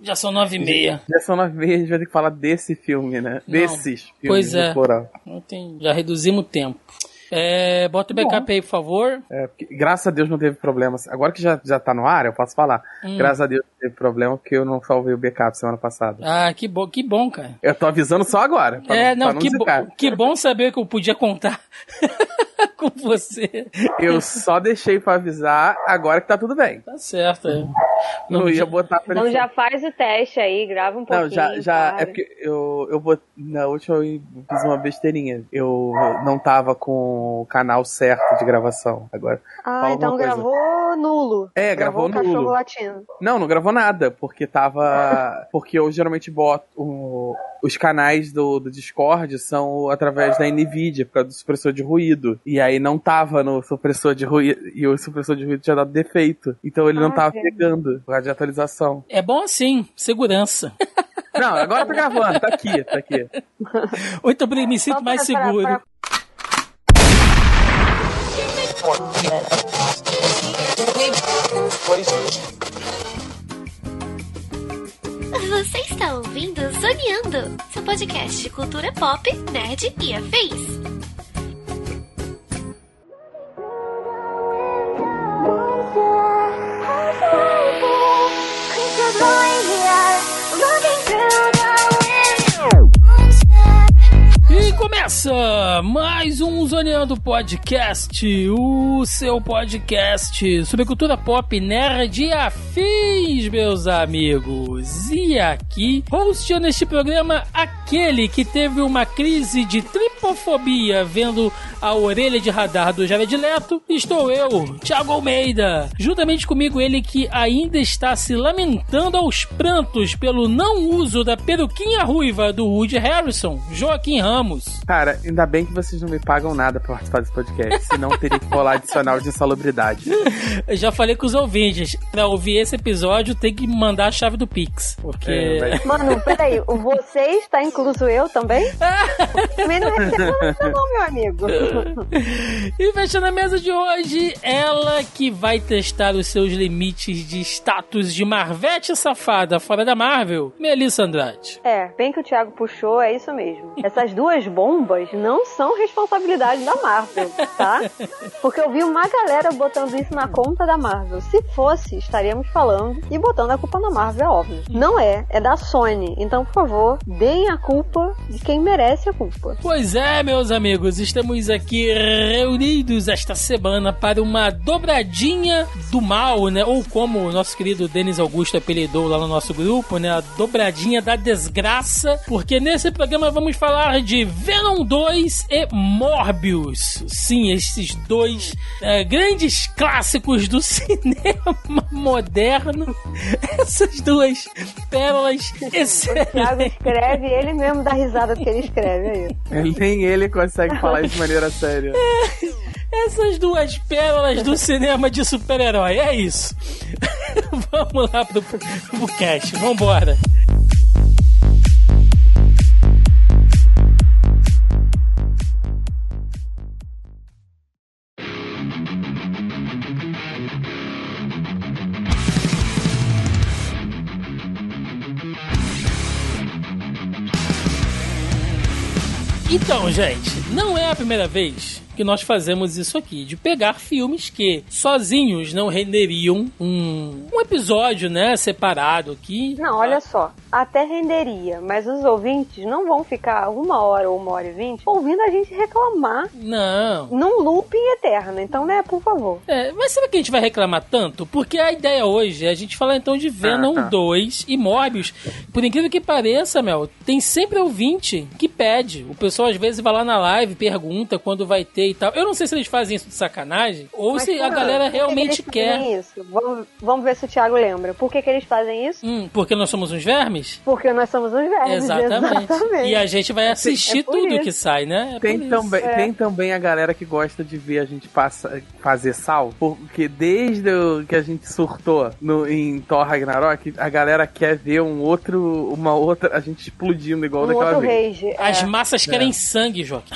Já são nove e meia. Já são nove e meia, a gente vai ter que falar desse filme, né? Não. Desses filmes. Pois é. Não tem, já reduzimos o tempo. É, bota o backup aí, por favor. É, porque, graças a Deus não teve problema. Agora que já, já tá no ar, eu posso falar. Hum. Graças a Deus não teve problema, porque eu não salvei o backup semana passada. Ah, que bom, que bom, cara. Eu tô avisando só agora. pra é, pra não, que, bo que bom saber que eu podia contar com você. Eu só deixei pra avisar agora que tá tudo bem. Tá certo, é. Não, ia botar pressão. Então já faz o teste aí, grava um pouquinho. Não, já, já para. é porque eu, eu vou. Na última eu fiz uma besteirinha. Eu não tava com o canal certo de gravação. Agora. Ah, então gravou nulo. É, gravou um cachorro nulo. latindo. Não, não gravou nada, porque tava. Porque eu geralmente boto. o- os canais do, do Discord são através da NVIDIA, por causa do supressor de ruído. E aí não tava no supressor de ruído. E o supressor de ruído tinha dado defeito. Então ele não Ah, tava velho. pegando por causa de atualização. É bom assim, segurança. Não, agora tá gravando, tá aqui, tá aqui. Muito bem, me sinto mais seguro. para- Você está ouvindo Zoneando, seu podcast de cultura pop, nerd e afins. Começa mais um Zoneando Podcast, o seu podcast sobre cultura pop, nerd e afins, meus amigos. E aqui, hosteando este programa, aquele que teve uma crise de tripofobia vendo a orelha de radar do Jared Leto, estou eu, Thiago Almeida. Juntamente comigo, ele que ainda está se lamentando aos prantos pelo não uso da peruquinha ruiva do Woody Harrison, Joaquim Ramos. Cara, ainda bem que vocês não me pagam nada pra participar desse podcast, senão teria que rolar adicional de insalubridade. Eu já falei com os ouvintes, pra ouvir esse episódio tem que mandar a chave do Pix, porque... É, Mano, peraí, você está incluso eu também? também não recebo nada não, meu amigo. E fechando a mesa de hoje, ela que vai testar os seus limites de status de Marvete safada fora da Marvel, Melissa Andrade. É, bem que o Thiago puxou, é isso mesmo. Essas duas bombas não são responsabilidade da Marvel, tá? Porque eu vi uma galera botando isso na conta da Marvel. Se fosse, estaríamos falando e botando a culpa na Marvel, é óbvio. Não é, é da Sony. Então, por favor, deem a culpa de quem merece a culpa. Pois é, meus amigos, estamos aqui reunidos esta semana para uma dobradinha do mal, né? Ou como o nosso querido Denis Augusto apelidou lá no nosso grupo, né? A dobradinha da desgraça, porque nesse programa vamos falar de Venom 2 e Morbius. Sim, esses dois eh, grandes clássicos do cinema moderno. Essas duas pérolas O Thiago excelentes. escreve, ele mesmo dá risada do que ele escreve, é isso. Nem ele consegue falar isso de maneira séria. Essas duas pérolas do cinema de super-herói, é isso. Vamos lá pro, pro cast, vambora. Então, gente, não é a primeira vez que nós fazemos isso aqui, de pegar filmes que sozinhos não renderiam um, um episódio, né, separado aqui. Não, olha só, até renderia, mas os ouvintes não vão ficar uma hora ou uma hora e vinte ouvindo a gente reclamar Não. num looping eterno. Então, né, por favor. É, mas será que a gente vai reclamar tanto? Porque a ideia hoje é a gente falar então de Venom Ah, tá. 2 e Morbius. Por incrível que pareça, Mel, tem sempre ouvinte que pede. O pessoal às vezes vai lá na live, pergunta quando vai ter e tal. Eu não sei se eles fazem isso de sacanagem ou Mas se a galera realmente que eles quer. Isso? Vamos, vamos ver se o Thiago lembra. Por que, que eles fazem isso? Hum, porque nós somos uns vermes? Porque nós somos os velhos. Exatamente. Exatamente. E a gente vai assistir É tudo isso. que sai, né? É Tem também, é. tem também a galera que gosta de ver a gente passa, fazer sal, porque desde que a gente surtou no, em Thor Ragnarok, a galera quer ver um outro, uma outra, a gente explodindo igual Um daquela outro vez. rage. As é. massas querem sangue, Joaquim.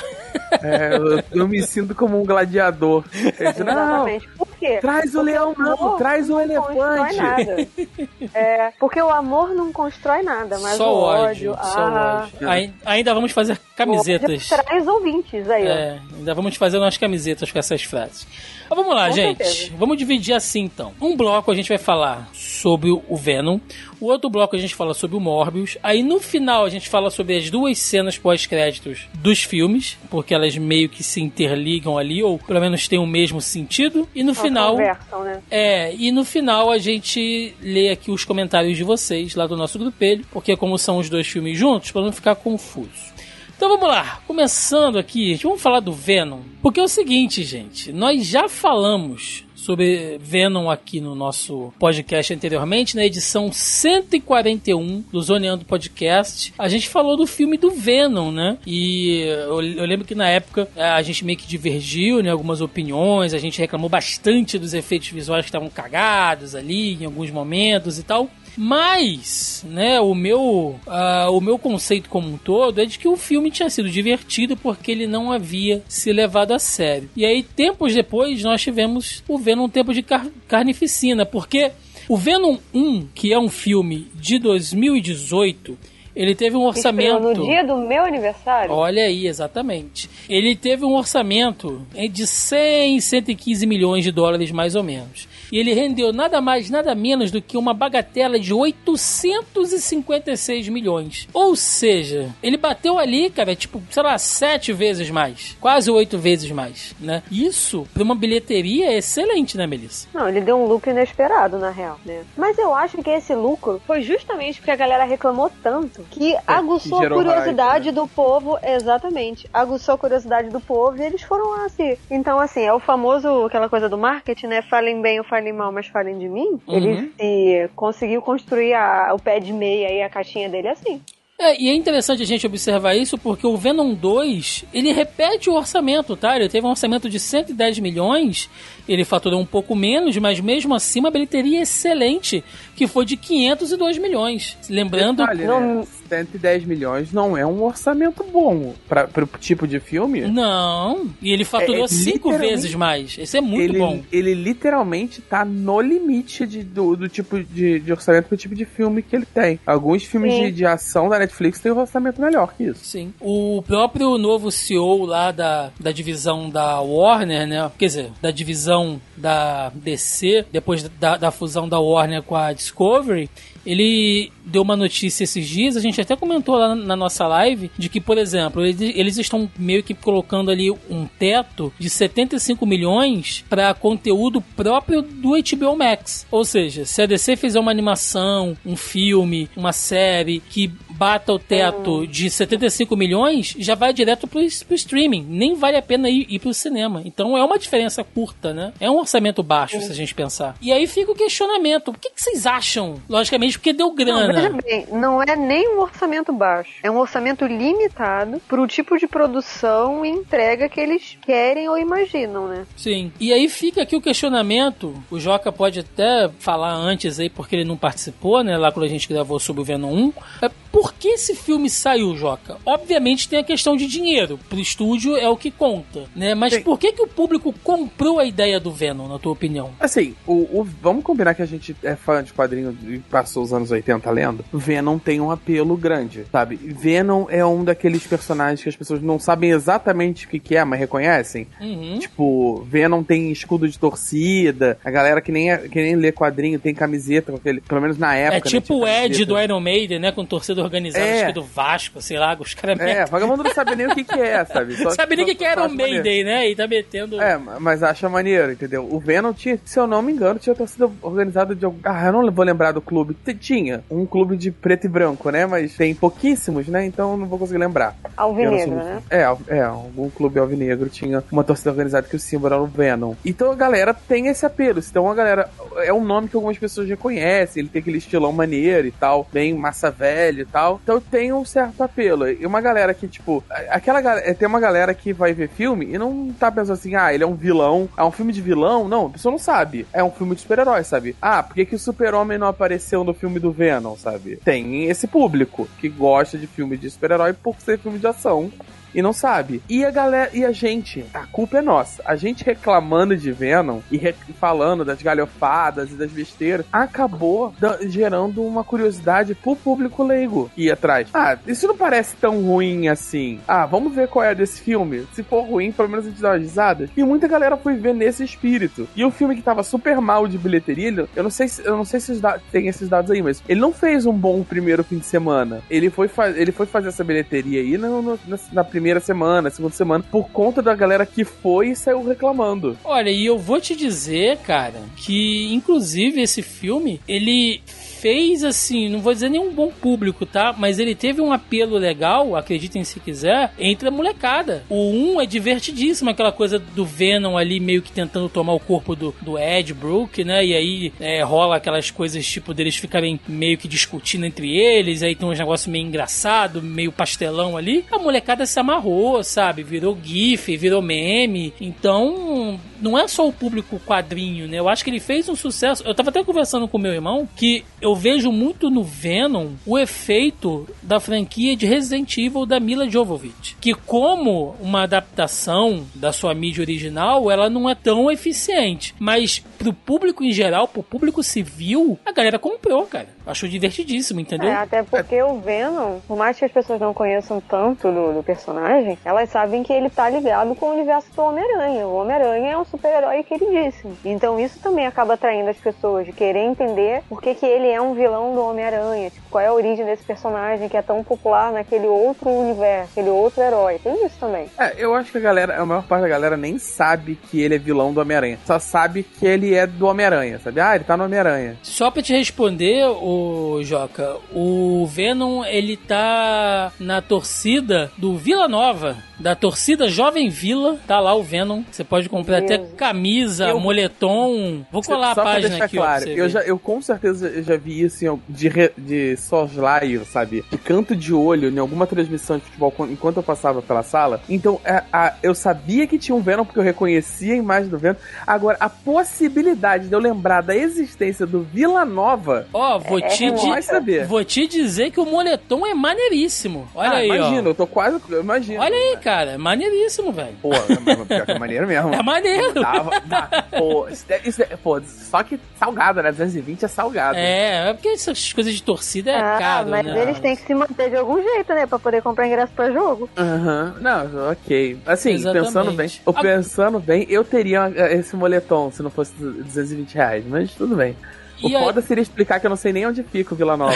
É, eu, eu me sinto como um gladiador. Eu disse, não, Exatamente. Quê? Traz o leão, não, amor traz o não elefante. nada. É, porque o amor não constrói nada, mas só o ódio, ódio, só ah, ódio. Ai- Ainda vamos fazer camisetas. o traz ouvintes aí. É, ainda vamos fazer umas camisetas com essas frases. Mas vamos lá, Com gente. certeza. Vamos dividir assim então. Um bloco a gente vai falar sobre o Venom. O outro bloco a gente fala sobre o Morbius. Aí no final a gente fala sobre as duas cenas pós-créditos dos filmes, porque elas meio que se interligam ali, ou pelo menos têm o mesmo sentido. E no Só final. Conversam, né? É, e no final a gente lê aqui os comentários de vocês lá do nosso grupelho, porque como são os dois filmes juntos, para não ficar confuso. Então vamos lá, começando aqui, gente, vamos falar do Venom. Porque é o seguinte, gente, nós já falamos sobre Venom aqui no nosso podcast anteriormente, na edição 141 do Zoneando Podcast. A gente falou do filme do Venom, né? E eu, lembro que na época eh, a gente meio que divergiu, né? Algumas opiniões, a gente reclamou bastante dos efeitos visuais que estavam cagados ali em alguns momentos e tal. Mas, né, o meu, ah, o meu conceito como um todo é de que o filme tinha sido divertido porque ele não havia se levado a sério. E aí, tempos depois, nós tivemos o Venom Tempo de Car Carnificina, porque o Venom 1, que é um filme de 2018, ele teve um Estreou orçamento... no dia do meu aniversário. Olha aí, exatamente. Ele teve um orçamento é, de 100, 115 milhões de dólares, mais ou menos. E ele rendeu nada mais, nada menos do que uma bagatela de 856 milhões. Ou seja, ele bateu ali, cara, tipo, sei lá, sete vezes mais. Quase oito vezes mais, né? Isso, pra uma bilheteria, é excelente, né, Melissa? Não, ele deu um lucro inesperado, na real, né? Mas eu acho que esse lucro foi justamente porque a galera reclamou tanto que aguçou a gerou curiosidade hype, do povo, exatamente. Aguçou a curiosidade do povo e eles foram lá assim. Então, assim, é o famoso, aquela coisa do marketing, né? Falem bem ou falem mal, mas falem de mim. Uhum. Ele se conseguiu construir a- o pé de meia e a caixinha dele assim. É, e é interessante a gente observar isso porque o Venom 2, ele repete o orçamento, tá? Ele teve um orçamento de 110 milhões, ele faturou um pouco menos, mas mesmo assim uma bilheteria excelente, que foi de 502 milhões. Lembrando... Detalhe, Não- né? 110 milhões não é um orçamento bom para pro tipo de filme. Não, e ele faturou É, é cinco vezes mais. Esse é muito ele, bom. ele literalmente tá no limite de- do, do tipo de, de orçamento pro tipo de filme que ele tem. Alguns filmes de, de ação da Netflix têm um orçamento melhor que isso. Sim. O próprio novo CEO lá da, da divisão da Warner, né? Quer dizer, da divisão da DC, depois da, da fusão da Warner com a Discovery, ele deu uma notícia esses dias, a gente até comentou lá na nossa live, de que, por exemplo, eles estão meio que colocando ali um teto de 75 milhões para conteúdo próprio do HBO Max. Ou seja, se a DC fizer uma animação, um filme, uma série que bata o teto de 75 milhões, já vai direto pro, pro streaming. Nem vale a pena ir, ir pro cinema. Então é uma diferença curta, né? É um orçamento baixo, se a gente pensar. E aí fica o questionamento: o que, que vocês acham? Logicamente, porque deu Não, grana. veja bem, não é nem um orçamento baixo. É um orçamento limitado pro tipo de produção e entrega que eles querem ou imaginam, né? Sim. E aí fica aqui o questionamento. O Joca pode até falar antes aí, porque ele não participou, né? Lá quando a gente gravou sobre o Venom 1. É, por que esse filme saiu, Joca? Obviamente tem a questão de dinheiro. Pro estúdio é o que conta, né? Mas Sim. por que, que o público comprou a ideia do Venom, na tua opinião? Assim, o, o- vamos combinar que a gente é fã de quadrinho e passou os anos 80 lendo. Venom tem um apelo grande, sabe? Venom é um daqueles personagens que as pessoas não sabem exatamente o que, que é, mas reconhecem. Uhum. Tipo, Venom tem escudo de torcida, a galera que nem, é- que nem lê quadrinho tem camiseta aquele, pelo menos na época. É né, tipo tinha o Ed camiseta. do Iron Maiden, né? Com torcida organizada, É. acho que do Vasco, sei lá, os caras É, metem. vagabundo não sabe nem o que, que é, sabe? Só- Sabe nem o que, que era o acha maneiro. Mayday, né? E tá metendo. É, mas acha maneiro, entendeu? O Venom tinha, se eu não me engano, tinha torcida organizada de algum. Ah, eu não vou lembrar do clube. Tinha um clube de preto e branco, né? Mas tem pouquíssimos, né? Então eu não vou conseguir lembrar. Alvinegro, sou- né? É, é, algum clube alvinegro tinha uma torcida organizada que o símbolo era o Venom. Então a galera tem esse apelo. Então a galera. É um nome que algumas pessoas reconhecem. Ele tem aquele estilão maneiro e tal, bem massa velho e tal. Então tem um certo apelo. E uma galera que, tipo. Aquela galera. Tem uma galera que vai ver filme e não tá pensando assim, ah, ele é um vilão. É um filme de vilão? Não, a pessoa não sabe. É um filme de super-herói, sabe? Ah, por que, que o super-homem não apareceu no filme do Venom, sabe? Tem esse público que gosta de filme de super-herói por ser filme de ação e não sabe. E a galera, e a gente, a culpa é nossa. A gente reclamando de Venom e falando das galhofadas e das besteiras, acabou gerando uma curiosidade pro público leigo ir atrás. Ah, isso não parece tão ruim assim. Ah, vamos ver qual é desse filme. Se for ruim, pelo menos a gente dá uma risada. E muita galera foi ver nesse espírito. E o filme que tava super mal de bilheteria, eu não sei se, eu não sei se tem esses dados aí, mas ele não fez um bom primeiro fim de semana. Ele foi, ele foi fazer essa bilheteria aí no, no, na, na, primeira semana, segunda semana, por conta da galera que foi e saiu reclamando. Olha, e eu vou te dizer, cara, que inclusive esse filme, ele fez, assim, não vou dizer nenhum bom público, tá? Mas ele teve um apelo legal, acreditem se quiser, entre a molecada. O 1 é divertidíssimo, aquela coisa do Venom ali meio que tentando tomar o corpo do, do Ed Brook, né? E aí é, rola aquelas coisas tipo deles ficarem meio que discutindo entre eles, aí tem uns negócios meio engraçado, meio pastelão ali. A molecada se amarrou, sabe? Virou GIF, virou meme. Então, não é só o público quadrinho, né? Eu acho que ele fez um sucesso. Eu tava até conversando com meu irmão que eu vejo muito no Venom o efeito da franquia de Resident Evil da Mila Jovovich, que como uma adaptação da sua mídia original, ela não é tão eficiente, mas pro público em geral, pro público civil, a galera comprou, cara. Achou divertidíssimo, entendeu? É, até porque o Venom, por mais que as pessoas não conheçam tanto do, do personagem, elas sabem que ele tá ligado com o universo do Homem-Aranha. O Homem-Aranha é um super-herói queridíssimo. Então isso também acaba atraindo as pessoas de querer entender por que, que ele é um vilão do Homem-Aranha. Tipo, qual é a origem desse personagem que é tão popular naquele outro universo, aquele outro herói. Tem isso também. É, eu acho que a galera, a maior parte da galera nem sabe que ele é vilão do Homem-Aranha. Só sabe que ele é do Homem-Aranha, sabe? Ah, ele tá no Homem-Aranha. Só pra te responder, o Joca, o Venom, ele tá na torcida do Vila Nova da torcida Jovem Vila. Tá lá o Venom. Você pode comprar até camisa, eu... moletom. Vou colar a página aqui. Claro, eu, já, eu com certeza já vi isso de, re, de soslaio, sabe? De canto de olho em alguma transmissão de futebol enquanto eu passava pela sala. Então a, a, eu sabia que tinha um Venom porque eu reconhecia a imagem do Venom. Agora, a possibilidade de eu lembrar da existência do Vila Nova. Ó, oh, vou é, te é saber. Vou te dizer que o moletom é maneiríssimo. Olha ah, aí, imagino, ó. eu tô quase. Imagino. Olha aí, cara cara. É maneiríssimo, velho. Pô, é, é maneiro mesmo. É maneiro. Dava, dá, pô, isso, isso, pô, só que salgado, né? 220 é salgado. É, é porque essas coisas de torcida é ah, caro, mas né? eles têm que se manter de algum jeito, né? Pra poder comprar ingresso pra jogo. Aham. Uhum. Não, ok. Assim, Exatamente. pensando bem, ou pensando bem, eu teria esse moletom se não fosse 220 reais, mas tudo bem. O e foda aí... seria explicar que eu não sei nem onde fica o Vila Nova.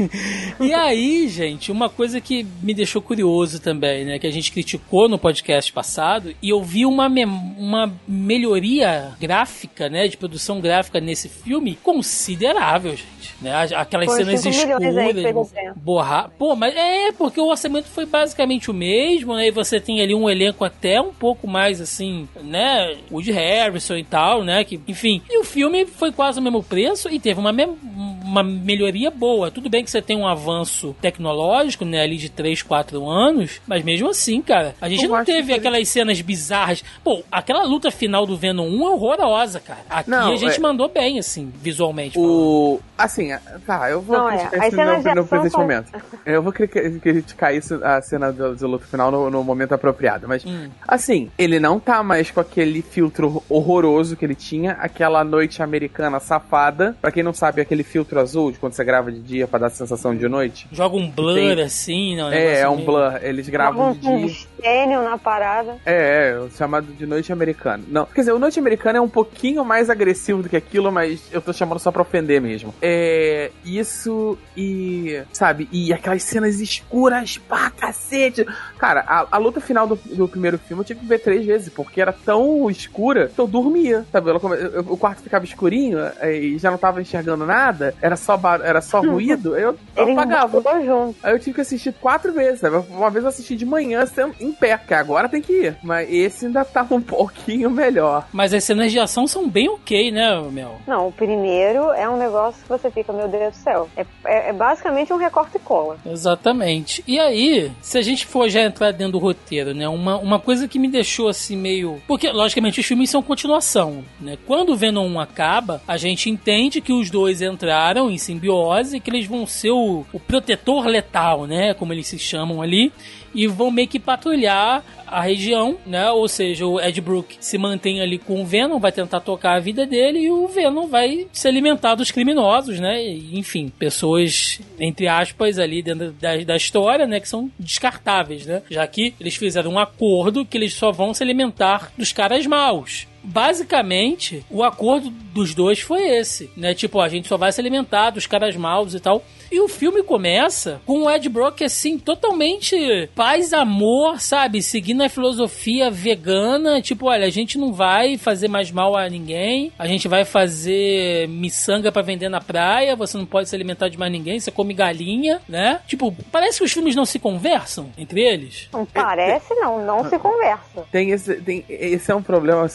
e aí, gente, uma coisa que me deixou curioso também, né? Que a gente criticou no podcast passado, e eu vi uma, me uma melhoria gráfica, né? De produção gráfica nesse filme considerável, gente. Né? Aquelas Foi cenas escuras. Borrar. Pô, mas é porque o orçamento foi basicamente o mesmo, né? E você tem ali um elenco até um pouco mais assim, né? Woody Harrison e tal, né? Que, enfim. E o filme foi quase o mesmo preço começo e teve uma, me uma melhoria boa. Tudo bem que você tem um avanço tecnológico, né, ali de 3, 4 anos, mas mesmo assim, cara, a gente Eu não teve aquelas cenas bizarras. Pô, aquela luta final do Venom 1 é horrorosa, cara. Aqui não, a gente é... mandou bem, assim, visualmente. O... Assim, tá, eu vou não, é. criticar é. isso no, no presente são... momento. Eu vou criticar isso, a cena do, do luto final no, no, momento apropriado, mas, hum. assim, ele não tá mais com aquele filtro horroroso que ele tinha, aquela noite americana safada nada. Pra quem não sabe, aquele filtro azul de quando você grava de dia pra dar a sensação de noite. Joga um blur tem... assim, não é? É, é um blur. Eles gravam de dia. Um na parada. É, é, chamado de noite americana. Não, quer dizer, o noite americana é um pouquinho mais agressivo do que aquilo, mas eu tô chamando só pra ofender mesmo. É. Isso e. Sabe? E aquelas cenas escuras pra cacete. Cara, a, a luta final do, do, primeiro filme eu tive que ver três vezes, porque era tão escura que eu dormia, sabe? o quarto ficava escurinho e já não tava enxergando nada, era só, bar... era só ruído, eu, eu apagava. Junto. Aí eu tive que assistir quatro vezes, sabe? Uma vez eu assisti de manhã em pé, que agora tem que ir. Mas esse ainda tá um pouquinho melhor. Mas as cenas de ação são bem ok, né, Mel? Não, o primeiro é um negócio que você fica, meu Deus do céu. É, é, é basicamente um recorte e cola. Exatamente. E aí, se a gente for já entrar dentro do roteiro, né? Uma, uma coisa que me deixou assim meio. Porque, logicamente, os filmes são continuação, né? Quando o Venom 1 acaba, a gente entende que os dois entraram em simbiose que eles vão ser o, o protetor letal, né? Como eles se chamam ali e vão meio que patrulhar a região, né? Ou seja, o Ed Brook se mantém ali com o Venom, vai tentar tocar a vida dele e o Venom vai se alimentar dos criminosos, né? Enfim, pessoas, entre aspas, ali dentro da, da história, né? Que são descartáveis, né? Já que eles fizeram um acordo que eles só vão se alimentar dos caras maus basicamente, o acordo dos dois foi esse, né? Tipo, a gente só vai se alimentar dos caras maus e tal. E o filme começa com o Ed Brock, assim, totalmente paz, amor, sabe? Seguindo a filosofia vegana. Tipo, olha, a gente não vai fazer mais mal a ninguém. A gente vai fazer miçanga para vender na praia. Você não pode se alimentar de mais ninguém. Você come galinha, né? Tipo, parece que os filmes não se conversam entre eles. Não parece, não. Não se conversa. Tem esse, tem, esse é um problema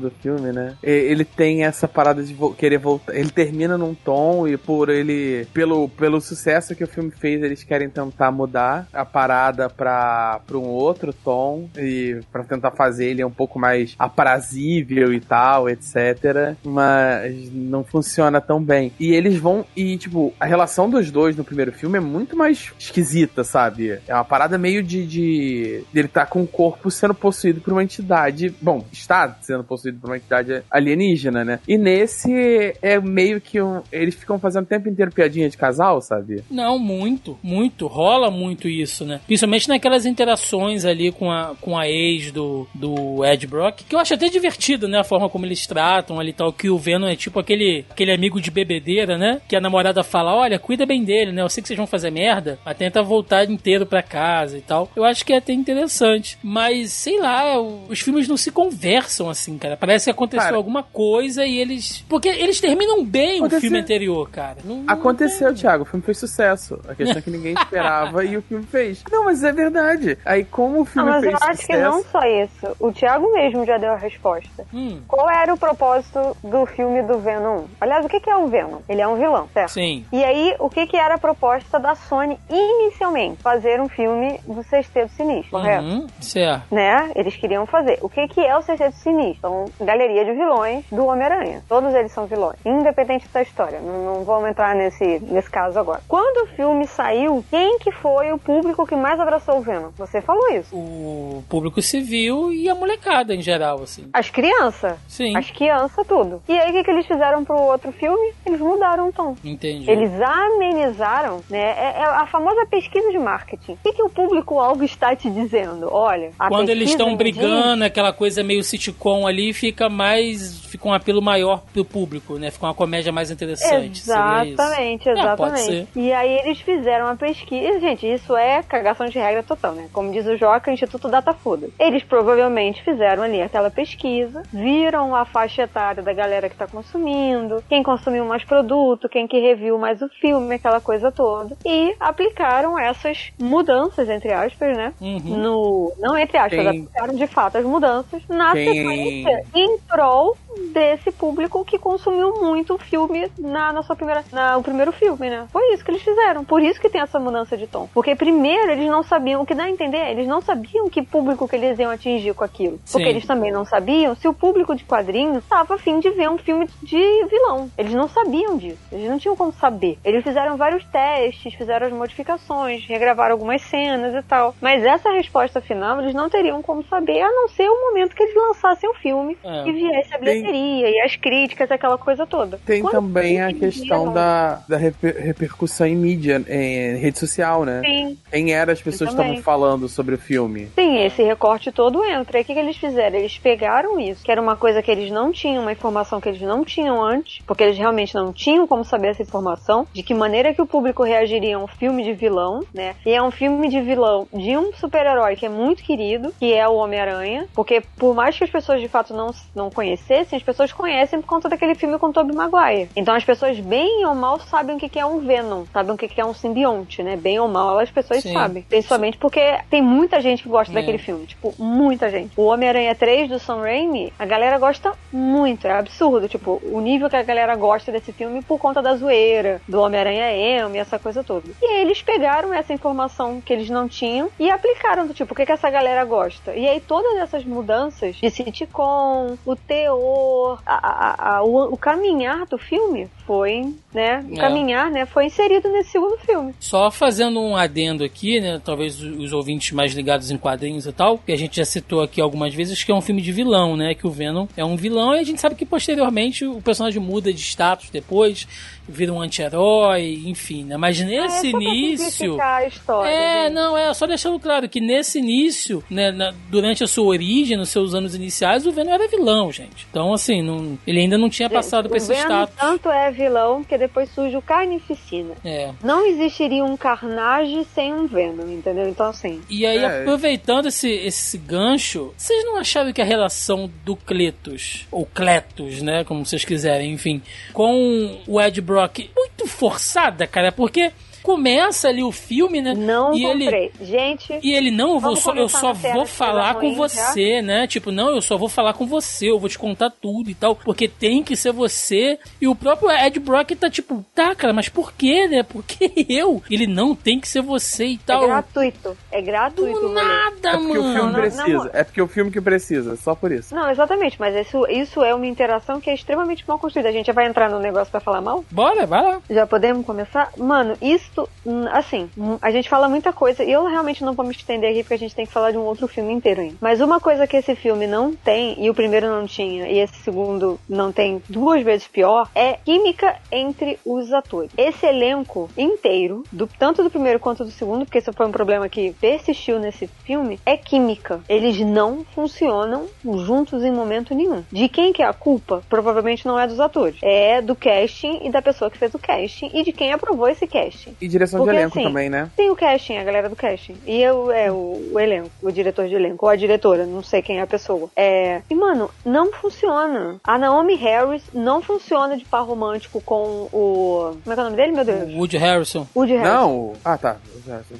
do filme, né? Ele tem essa parada de querer voltar. Ele termina num tom e por ele. Pelo pelo sucesso que o filme fez, eles querem tentar mudar a parada pra, pra um outro tom e para tentar fazer ele um pouco mais aprazível e tal, etc. Mas não funciona tão bem. E eles vão. E, tipo, a relação dos dois no primeiro filme é muito mais esquisita, sabe? É uma parada meio de. de ele tá com o corpo sendo possuído por uma entidade. Bom, está sendo possuído por uma entidade alienígena, né? E nesse é meio que um, eles ficam fazendo o tempo inteiro piadinha de casal, sabe? Não, muito, muito. Rola muito isso, né? Principalmente naquelas interações ali com a, com a ex do, do Ed Brock, que eu acho até divertido, né? A forma como eles tratam ali tal, que o Venom é tipo aquele, aquele amigo de bebedeira, né? Que a namorada fala, olha, cuida bem dele, né? Eu sei que vocês vão fazer merda, mas tenta voltar inteiro pra casa e tal. Eu acho que é até interessante. Mas, sei lá, os filmes não se conversam assim, cara. Parece que aconteceu cara, alguma coisa e eles... Porque eles terminam bem aconteceu... o filme anterior, cara. Não, aconteceu, não Thiago filme fez sucesso. A questão é que ninguém esperava e o filme fez. Não, mas é verdade. Aí, como o filme mas fez eu acho sucesso... que não só isso. O Thiago mesmo já deu a resposta. Hum. Qual era o propósito do filme do Venom 1? Aliás, o que é o Venom? Ele é um vilão, certo? Sim. E aí, o que era a proposta da Sony inicialmente? Fazer um filme do Sexteto Sinistro, correto? Uhum, certo. Né? Eles queriam fazer. O que é o Sexteto Sinistro? Então, galeria de vilões do Homem-Aranha. Todos eles são vilões, independente da história. Não, não vamos entrar nesse, nesse caso agora. Quando o filme saiu, quem que foi o público que mais abraçou o Venom? Você falou isso. O público civil e a molecada em geral, assim. As crianças? Sim. As crianças, tudo. E aí, o que, que eles fizeram pro outro filme? Eles mudaram o tom. Entendi. Eles amenizaram, né? É, é a famosa pesquisa de marketing. O que, que o público-alvo está te dizendo? Olha, Quando eles estão brigando, aquela coisa meio sitcom ali, fica mais... Fica um apelo maior pro público, né? Fica uma comédia mais interessante. Exatamente, exatamente. É, e aí eles fizeram uma pesquisa. Gente, isso é cagação de regra total, né? Como diz o Joca, Instituto Datafoda. Eles provavelmente fizeram ali aquela pesquisa, viram a faixa etária da galera que tá consumindo, quem consumiu mais produto, quem que reviu mais o filme, aquela coisa toda. E aplicaram essas mudanças, entre aspas, né? Uhum. No, não entre aspas, aplicaram de fato as mudanças na quem... sequência em prol desse público que consumiu muito o filme na, sua primeira. Na, o primeiro filme, né? Foi isso que eles fizeram. Por isso que tem essa mudança de tom. Porque primeiro eles não sabiam, o que dá a entender, eles não sabiam que público que eles iam atingir com aquilo. Sim. Porque eles também não sabiam se o público de quadrinhos estava afim de ver um filme de vilão. Eles não sabiam disso. Eles não tinham como saber. Eles fizeram vários testes, fizeram as modificações, regravaram algumas cenas e tal. Mas essa resposta final eles não teriam como saber, a não ser o momento que eles lançassem o filme é. e viesse a bilheteria e as críticas, aquela coisa toda. Tem Quando também a questão da, da reper repercussão em mídia, em rede social, né? Sim. Quem era as pessoas que estavam falando sobre o filme? Sim, esse recorte todo entra. E o que, que eles fizeram? Eles pegaram isso, que era uma coisa que eles não tinham, uma informação que eles não tinham antes, porque eles realmente não tinham como saber essa informação, de que maneira que o público reagiria a um filme de vilão, né? E é um filme de vilão de um super-herói que é muito querido, que é o Homem-Aranha, porque por mais que as pessoas de fato não, não conhecessem, as pessoas conhecem por conta daquele filme com Tobey Maguire. Então as pessoas, bem ou mal, sabem o que é um Venom, sabem o que é um simbionte, né? Bem ou mal, as pessoas Sim. sabem. Principalmente porque tem muita gente que gosta é. daquele filme. Tipo, muita gente. O Homem-Aranha 3 do Sam Raimi, a galera gosta muito. É absurdo. Tipo, o nível que a galera gosta desse filme por conta da zoeira, do Homem-Aranha emo e essa coisa toda. E eles pegaram essa informação que eles não tinham e aplicaram do tipo, o que, que essa galera gosta. E aí todas essas mudanças de sitcom, o teor, a, a, a, o, o caminhar do filme foi, né, caminhar, né, foi inserido nesse segundo filme. Só fazendo um adendo aqui, né, talvez os ouvintes mais ligados em quadrinhos e tal, que a gente já citou aqui algumas vezes, que é um filme de vilão, né, que o Venom é um vilão e a gente sabe que posteriormente o personagem muda de status depois, vira um anti-herói, enfim, né? Mas nesse é, início. A história, é, gente. não, é, só deixando claro que nesse início, né, na, durante a sua origem, nos seus anos iniciais, o Venom era vilão, gente. Então, assim, não, ele ainda não tinha passado por esse Venom status. tanto é vilão que depois surge o Carnificina. É. Não existiria um Carnage sem um Venom, entendeu? Então, assim. E aí, É. aproveitando esse, esse gancho, vocês não acharam que a relação do Cletus, ou Cletus, né, como vocês quiserem, enfim, com o Ed Brock, muito forçada, cara? Porque começa ali o filme, né? Não e ele comprei. Gente, E ele, não, eu, vou só, eu só vou falar com ruim, você, né? Tipo, não, eu só vou falar com você, eu vou te contar tudo e tal, porque tem que ser você. E o próprio Ed Brock tá tipo, tá, cara, mas por quê, né? Por que eu? Ele não tem que ser você e é tal. gratuito. É gratuito. Do nada, É porque o filme mano. não, precisa. não. É porque o filme que precisa, só por isso. Não, exatamente, mas isso, isso é uma interação que é extremamente mal construída. A gente já vai entrar no negócio pra falar mal? Bora, vai lá. Já podemos começar? Mano, isto, hum, assim, a gente fala muita coisa, e eu realmente não vou me estender aqui porque a gente tem que falar de um outro filme inteiro ainda. Mas uma coisa que esse filme não tem, e o primeiro não tinha, e esse segundo não tem duas vezes pior, é química entre os atores. Esse elenco inteiro, do, tanto do primeiro quanto do segundo, porque esse foi um problema que persistiu nesse filme, é química. Eles não funcionam juntos em momento nenhum. De quem que é a culpa? Provavelmente não é dos atores. É do casting e da pessoa que fez o casting e de quem aprovou esse casting. E direção Porque, de elenco assim, também, né? Tem o casting, a galera do casting. E eu, é o, o elenco, o diretor de elenco, ou a diretora, não sei quem é a pessoa. É. E, mano, não funciona. A Naomi Harris não funciona de par romântico com o. Como é que é o nome dele, meu Deus? Woody Harrison. Woody Harris. Não. o- Ah, tá.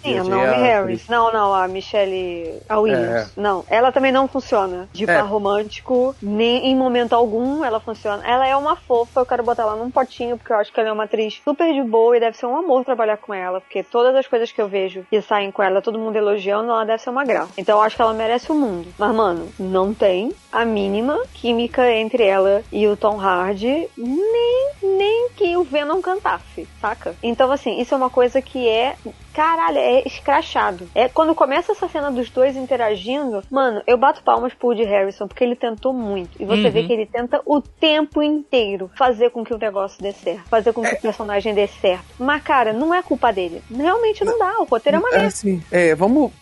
Sim, a Naomi Harris. Não, não, a Michelle. A Williams. Não, ela também não funciona de É. par romântico, nem em momento algum ela funciona. Ela é uma fofa, eu quero botar ela num potinho, porque eu acho que ela é uma atriz super de boa e deve ser um amor trabalhar com ela, porque todas as coisas que eu vejo que saem com ela, todo mundo elogiando, ela deve ser uma graça. Então eu acho que ela merece o mundo. Mas, mano, não tem a mínima química entre ela e o Tom Hardy, nem, nem que o Venom cantasse, saca? Então, assim, isso é uma coisa que é Caralho, é escrachado. É quando começa essa cena dos dois interagindo, mano, eu bato palmas pro Woody Harrison porque ele tentou muito. E você Uhum. vê que ele tenta o tempo inteiro fazer com que o negócio dê certo, fazer com que o personagem dê certo. Mas cara, não é culpa dele. Realmente não dá. O roteiro é uma É merda. assim, é, vamos,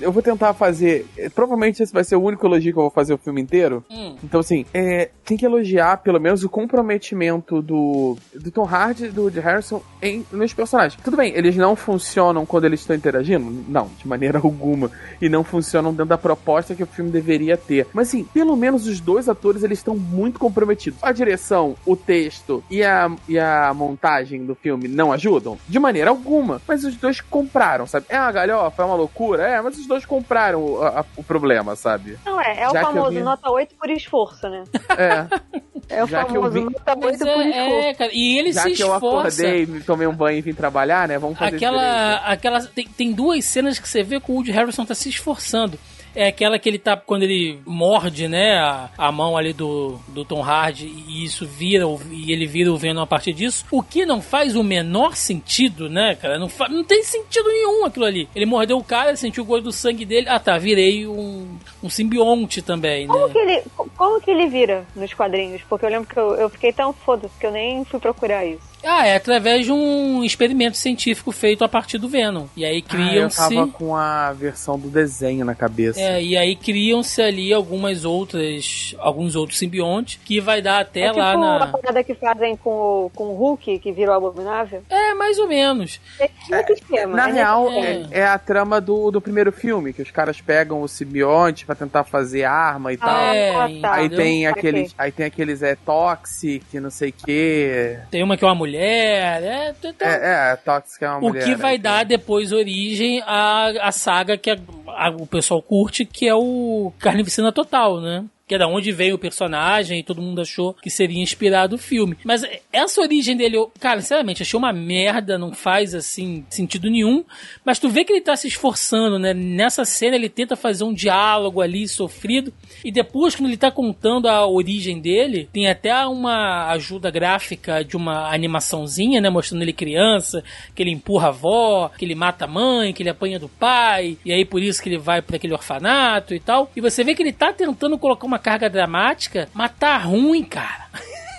Eu vou tentar fazer. é, Provavelmente esse vai ser o único elogio que eu vou fazer o filme inteiro. Hum. Então, assim, é, tem que elogiar pelo menos o comprometimento do, do Tom Hardy e do Woody Harrison em, nos personagens. Tudo bem, eles não funcionam quando eles estão interagindo? Não, de maneira alguma. E não funcionam dentro da proposta que o filme deveria ter. Mas, assim, pelo menos os dois atores, eles estão muito comprometidos. A direção, o texto e a, e a montagem do filme não ajudam? De maneira alguma. Mas os dois compraram, sabe? É uma galhofa, é uma loucura? É, mas os dois compraram o, a- o problema, sabe? Não é, é o Já eu famoso nota 8 por esforço, né? É. É o Já que eu famoso vi- nota 8 Mas por é, é, cara, e ele Já se que eu esforça. acordei, me tomei um banho e vim trabalhar, né? Vamos fazer Aquela. aquela tem, tem duas cenas que você vê que o Woody Harrison tá se esforçando. É aquela que ele tá. Quando ele morde, né? A, a mão ali do, do Tom Hardy e isso vira. E ele vira o Venom a partir disso. O que não faz o menor sentido, né, cara? Não, não tem sentido nenhum aquilo ali. Ele mordeu o cara, sentiu o gosto do sangue dele. Ah tá, virei um, um simbionte também, né? Como que, ele, como que ele vira nos quadrinhos? Porque eu lembro que eu, eu fiquei tão foda-se que eu nem fui procurar isso. Ah, é através de um experimento científico feito a partir do Venom. E aí Ah, eu criam-se. tava com a versão do desenho na cabeça. É, e aí criam-se ali algumas outras, alguns outros simbiontes que vai dar até É tipo lá a na. parada que fazem com o, com o Hulk, que virou abominável. É, mais ou menos. É esquema. Na é real, é. é, é a trama do, do primeiro filme, que os caras pegam o simbionte pra tentar fazer arma e tal. É, Ah, tá. Aí tem aqueles, aí tem aqueles é toxic, não sei o que. Tem uma que é uma mulher, é, t- t- É, é, toxic é uma o mulher. que vai aí dar depois origem à, à saga que a- a- o pessoal curte, que é o Carnificina Total, né? que é da onde veio o personagem e todo mundo achou que seria inspirado o filme. Mas essa origem dele, eu, cara, sinceramente, achei uma merda, não faz assim sentido nenhum. Mas tu vê que ele tá se esforçando, né? Nessa cena ele tenta fazer um diálogo ali sofrido. E depois, quando ele tá contando a origem dele, tem até uma ajuda gráfica de uma animaçãozinha, né? Mostrando ele criança, que ele empurra a avó, que ele mata a mãe, que ele apanha do pai, e aí por isso que ele vai para aquele orfanato e tal. E você vê que ele tá tentando colocar uma carga dramática, mas tá ruim, cara.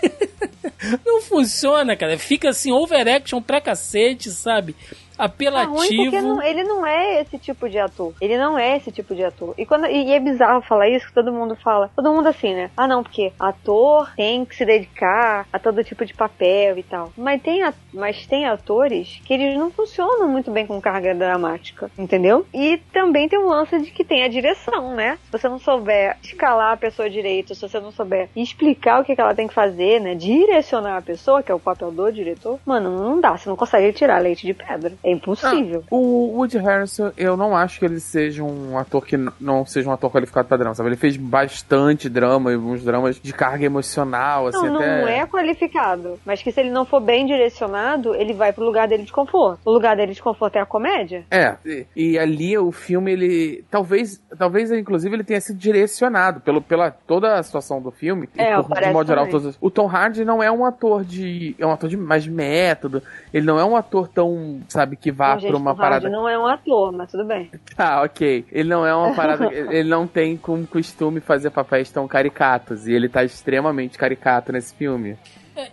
Não funciona, cara. Fica assim, overaction pra cacete, sabe? Apelativo. Tá ruim porque não, ele não é esse tipo de ator. Ele não é esse tipo de ator. E, quando, e, e é bizarro falar isso, que todo mundo fala. Todo mundo assim, né? Ah, não, porque ator tem que se dedicar a todo tipo de papel e tal. Mas tem, mas tem atores que eles não funcionam muito bem com carga dramática, entendeu? E também tem um lance de que tem a direção, né? Se você não souber escalar a pessoa direito, se você não souber explicar o que, que ela tem que fazer, né? Direcionar a pessoa, que é o papel do diretor, mano, não dá. Você não consegue tirar leite de pedra. Impossível. Ah, o Woody Harrison, eu não acho que ele seja um ator que não seja um ator qualificado pra drama, sabe? Ele fez bastante drama e uns dramas de carga emocional, assim, não, até... Não é qualificado, mas que se ele não for bem direcionado, ele vai pro lugar dele de conforto. O lugar dele de conforto é a comédia. É, e, e ali o filme, ele... Talvez, talvez inclusive, ele tenha sido direcionado pelo, pela toda a situação do filme. É, por, de modo geral, todos, o Tom Hardy não é um ator de... É um ator de mais método. Ele não é um ator tão, sabe, que vá para uma parada. não é um ator, mas tudo bem. Tá, ok. Ele não é uma parada. ele não tem como costume fazer papéis tão caricatos. E ele tá extremamente caricato nesse filme.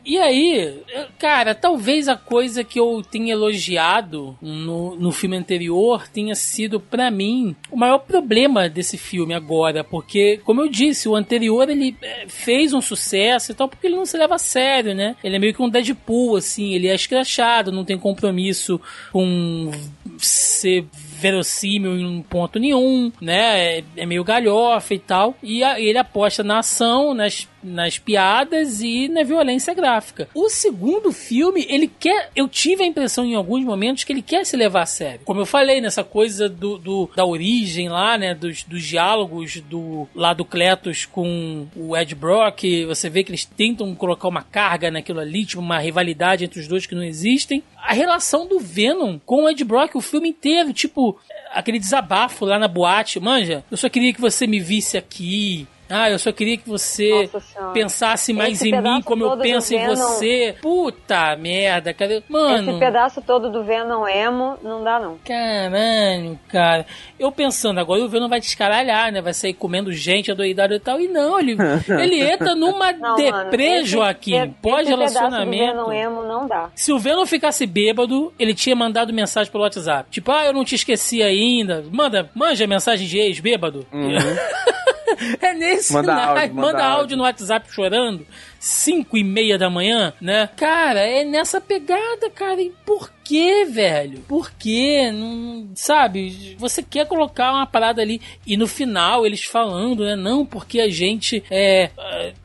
E aí, cara, talvez a coisa que eu tenha elogiado no, no filme anterior tenha sido, para mim, o maior problema desse filme agora. Porque, como eu disse, o anterior ele é, fez um sucesso e tal, porque ele não se leva a sério, né? Ele é meio que um Deadpool, assim, ele é escrachado, não tem compromisso com ser verossímil em ponto nenhum, né? É, é meio galhofa e tal. E ele aposta na ação, nas nas piadas e na violência gráfica. O segundo filme, ele quer. Eu tive a impressão em alguns momentos que ele quer se levar a sério. Como eu falei, nessa coisa do, do da origem lá, né? Dos, dos diálogos do lá do Cletus com o Ed Brock. Você vê que eles tentam colocar uma carga naquilo ali, tipo uma rivalidade entre os dois que não existem. A relação do Venom com o Ed Brock o filme inteiro, tipo, aquele desabafo lá na boate, manja, eu só queria que você me visse aqui, ah, eu só queria que você pensasse mais Esse em mim como eu penso em você. Puta merda, cadê? Mano. Esse pedaço todo do Venom emo não dá, não. Caralho, cara. Eu pensando, agora o Venom vai descaralhar, né? Vai sair comendo gente adoidado e tal. E não, ele, ele entra numa não, deprê, Joaquim. Pós-relacionamento. Venom emo não dá. Se o Venom ficasse bêbado, ele tinha mandado mensagem pelo WhatsApp. Tipo, ah, eu não te esqueci ainda. Manda, manja mensagem de ex bêbado. Uhum. é nesse manda áudio, manda, manda áudio. áudio no WhatsApp chorando. 5 e meia da manhã, né? Cara, é nessa pegada, cara. E por que, velho? Por que? Não, sabe? Você quer colocar uma parada ali e no final eles falando, né? Não, porque a gente é.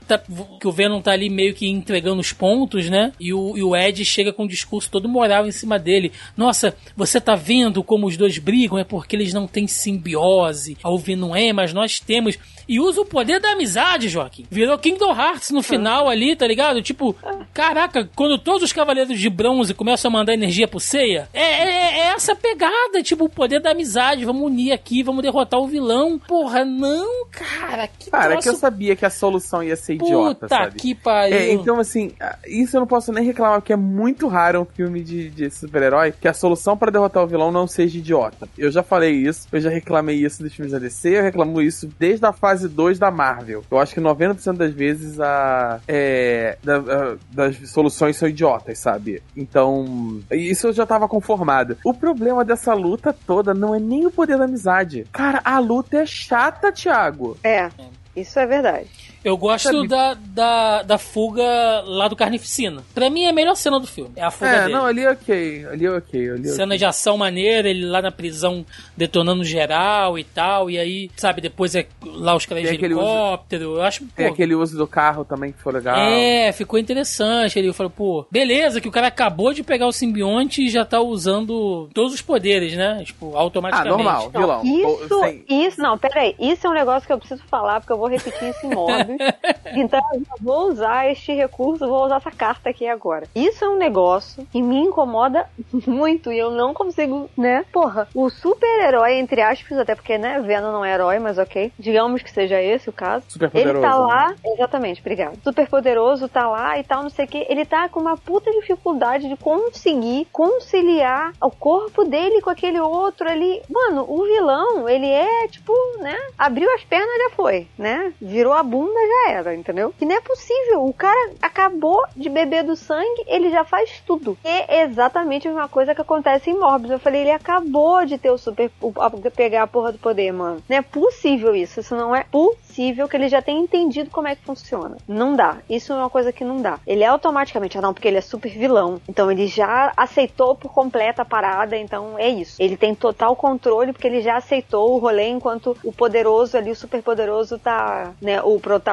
Tá, que o Venom tá ali meio que entregando os pontos, né? E o, e o Ed chega com um discurso todo moral em cima dele. Nossa, você tá vendo como os dois brigam? É porque eles não têm simbiose. A Venom é, mas nós temos. E usa o poder da amizade, Joaquim. Virou Kingdom Hearts no final ali, tá ligado? Tipo, caraca, quando todos os cavaleiros de bronze começam a mandar energia pro Seiya, é, é, é, essa pegada, tipo, o poder da amizade. Vamos unir aqui, vamos derrotar o vilão. Porra, não, cara. Que cara, troço... que eu sabia que a solução ia ser idiota, Puta sabe? que pariu. É, então, assim, isso eu não posso nem reclamar, porque é muito raro um filme de, de super-herói que a solução para derrotar o vilão não seja idiota. Eu já falei isso, eu já reclamei isso dos filmes da DC, eu reclamo isso desde a fase 2 da Marvel. Eu acho que 90% das vezes a, é, da, a, das soluções são idiotas, sabe? Então, isso eu já tava conformado. O problema dessa luta toda não é nem o poder da amizade. Cara, a luta é chata, Thiago. É, isso é verdade. Eu gosto da, da, da fuga lá do Carnificina. Pra mim é a melhor cena do filme. É a fuga É, dele. não, ali é ok. Ali é ok. Ali é Cena ok. de ação maneira, ele lá na prisão detonando geral e tal. E aí, sabe, depois é lá os caras de aquele uso- helicóptero. Eu acho Tem pô, aquele uso do carro também que foi legal. É, ficou interessante. Ele falou, pô, beleza, que o cara acabou de pegar o simbionte e já tá usando todos os poderes, né? Tipo, Ah, automaticamente. normal, vilão. Isso, sem- isso, não, peraí. Isso é um negócio que eu preciso falar, porque eu vou repetir isso em Morbius. então eu já vou usar este recurso, vou usar essa carta aqui agora. Isso é um negócio que me incomoda muito e eu não consigo, né? Porra, o super-herói, entre aspas, até porque, né, Venom não é herói, mas ok. Digamos que seja esse o caso. Super Ele poderoso. tá né? lá, exatamente, obrigado. Super poderoso, tá lá e tal, não sei o que. Ele tá com uma puta dificuldade de conseguir conciliar o corpo dele com aquele outro ali. Mano, o vilão, ele é tipo, né? Abriu as pernas já foi, né? Virou a bunda já era, entendeu? Que não é possível. O cara acabou de beber do sangue, ele já faz tudo. É exatamente a mesma coisa que acontece em Morbius. Eu falei, ele acabou de ter o super. o- pegar a porra do poder, mano. Não é possível isso. Isso não é possível que ele já tenha entendido como é que funciona. Não dá. Isso é uma coisa que não dá. Ele é automaticamente, ah não, porque ele é super vilão. Então ele já aceitou por completa a parada, então é isso. Ele tem total controle porque ele já aceitou o rolê enquanto o poderoso ali, o super poderoso tá, né, o protagonista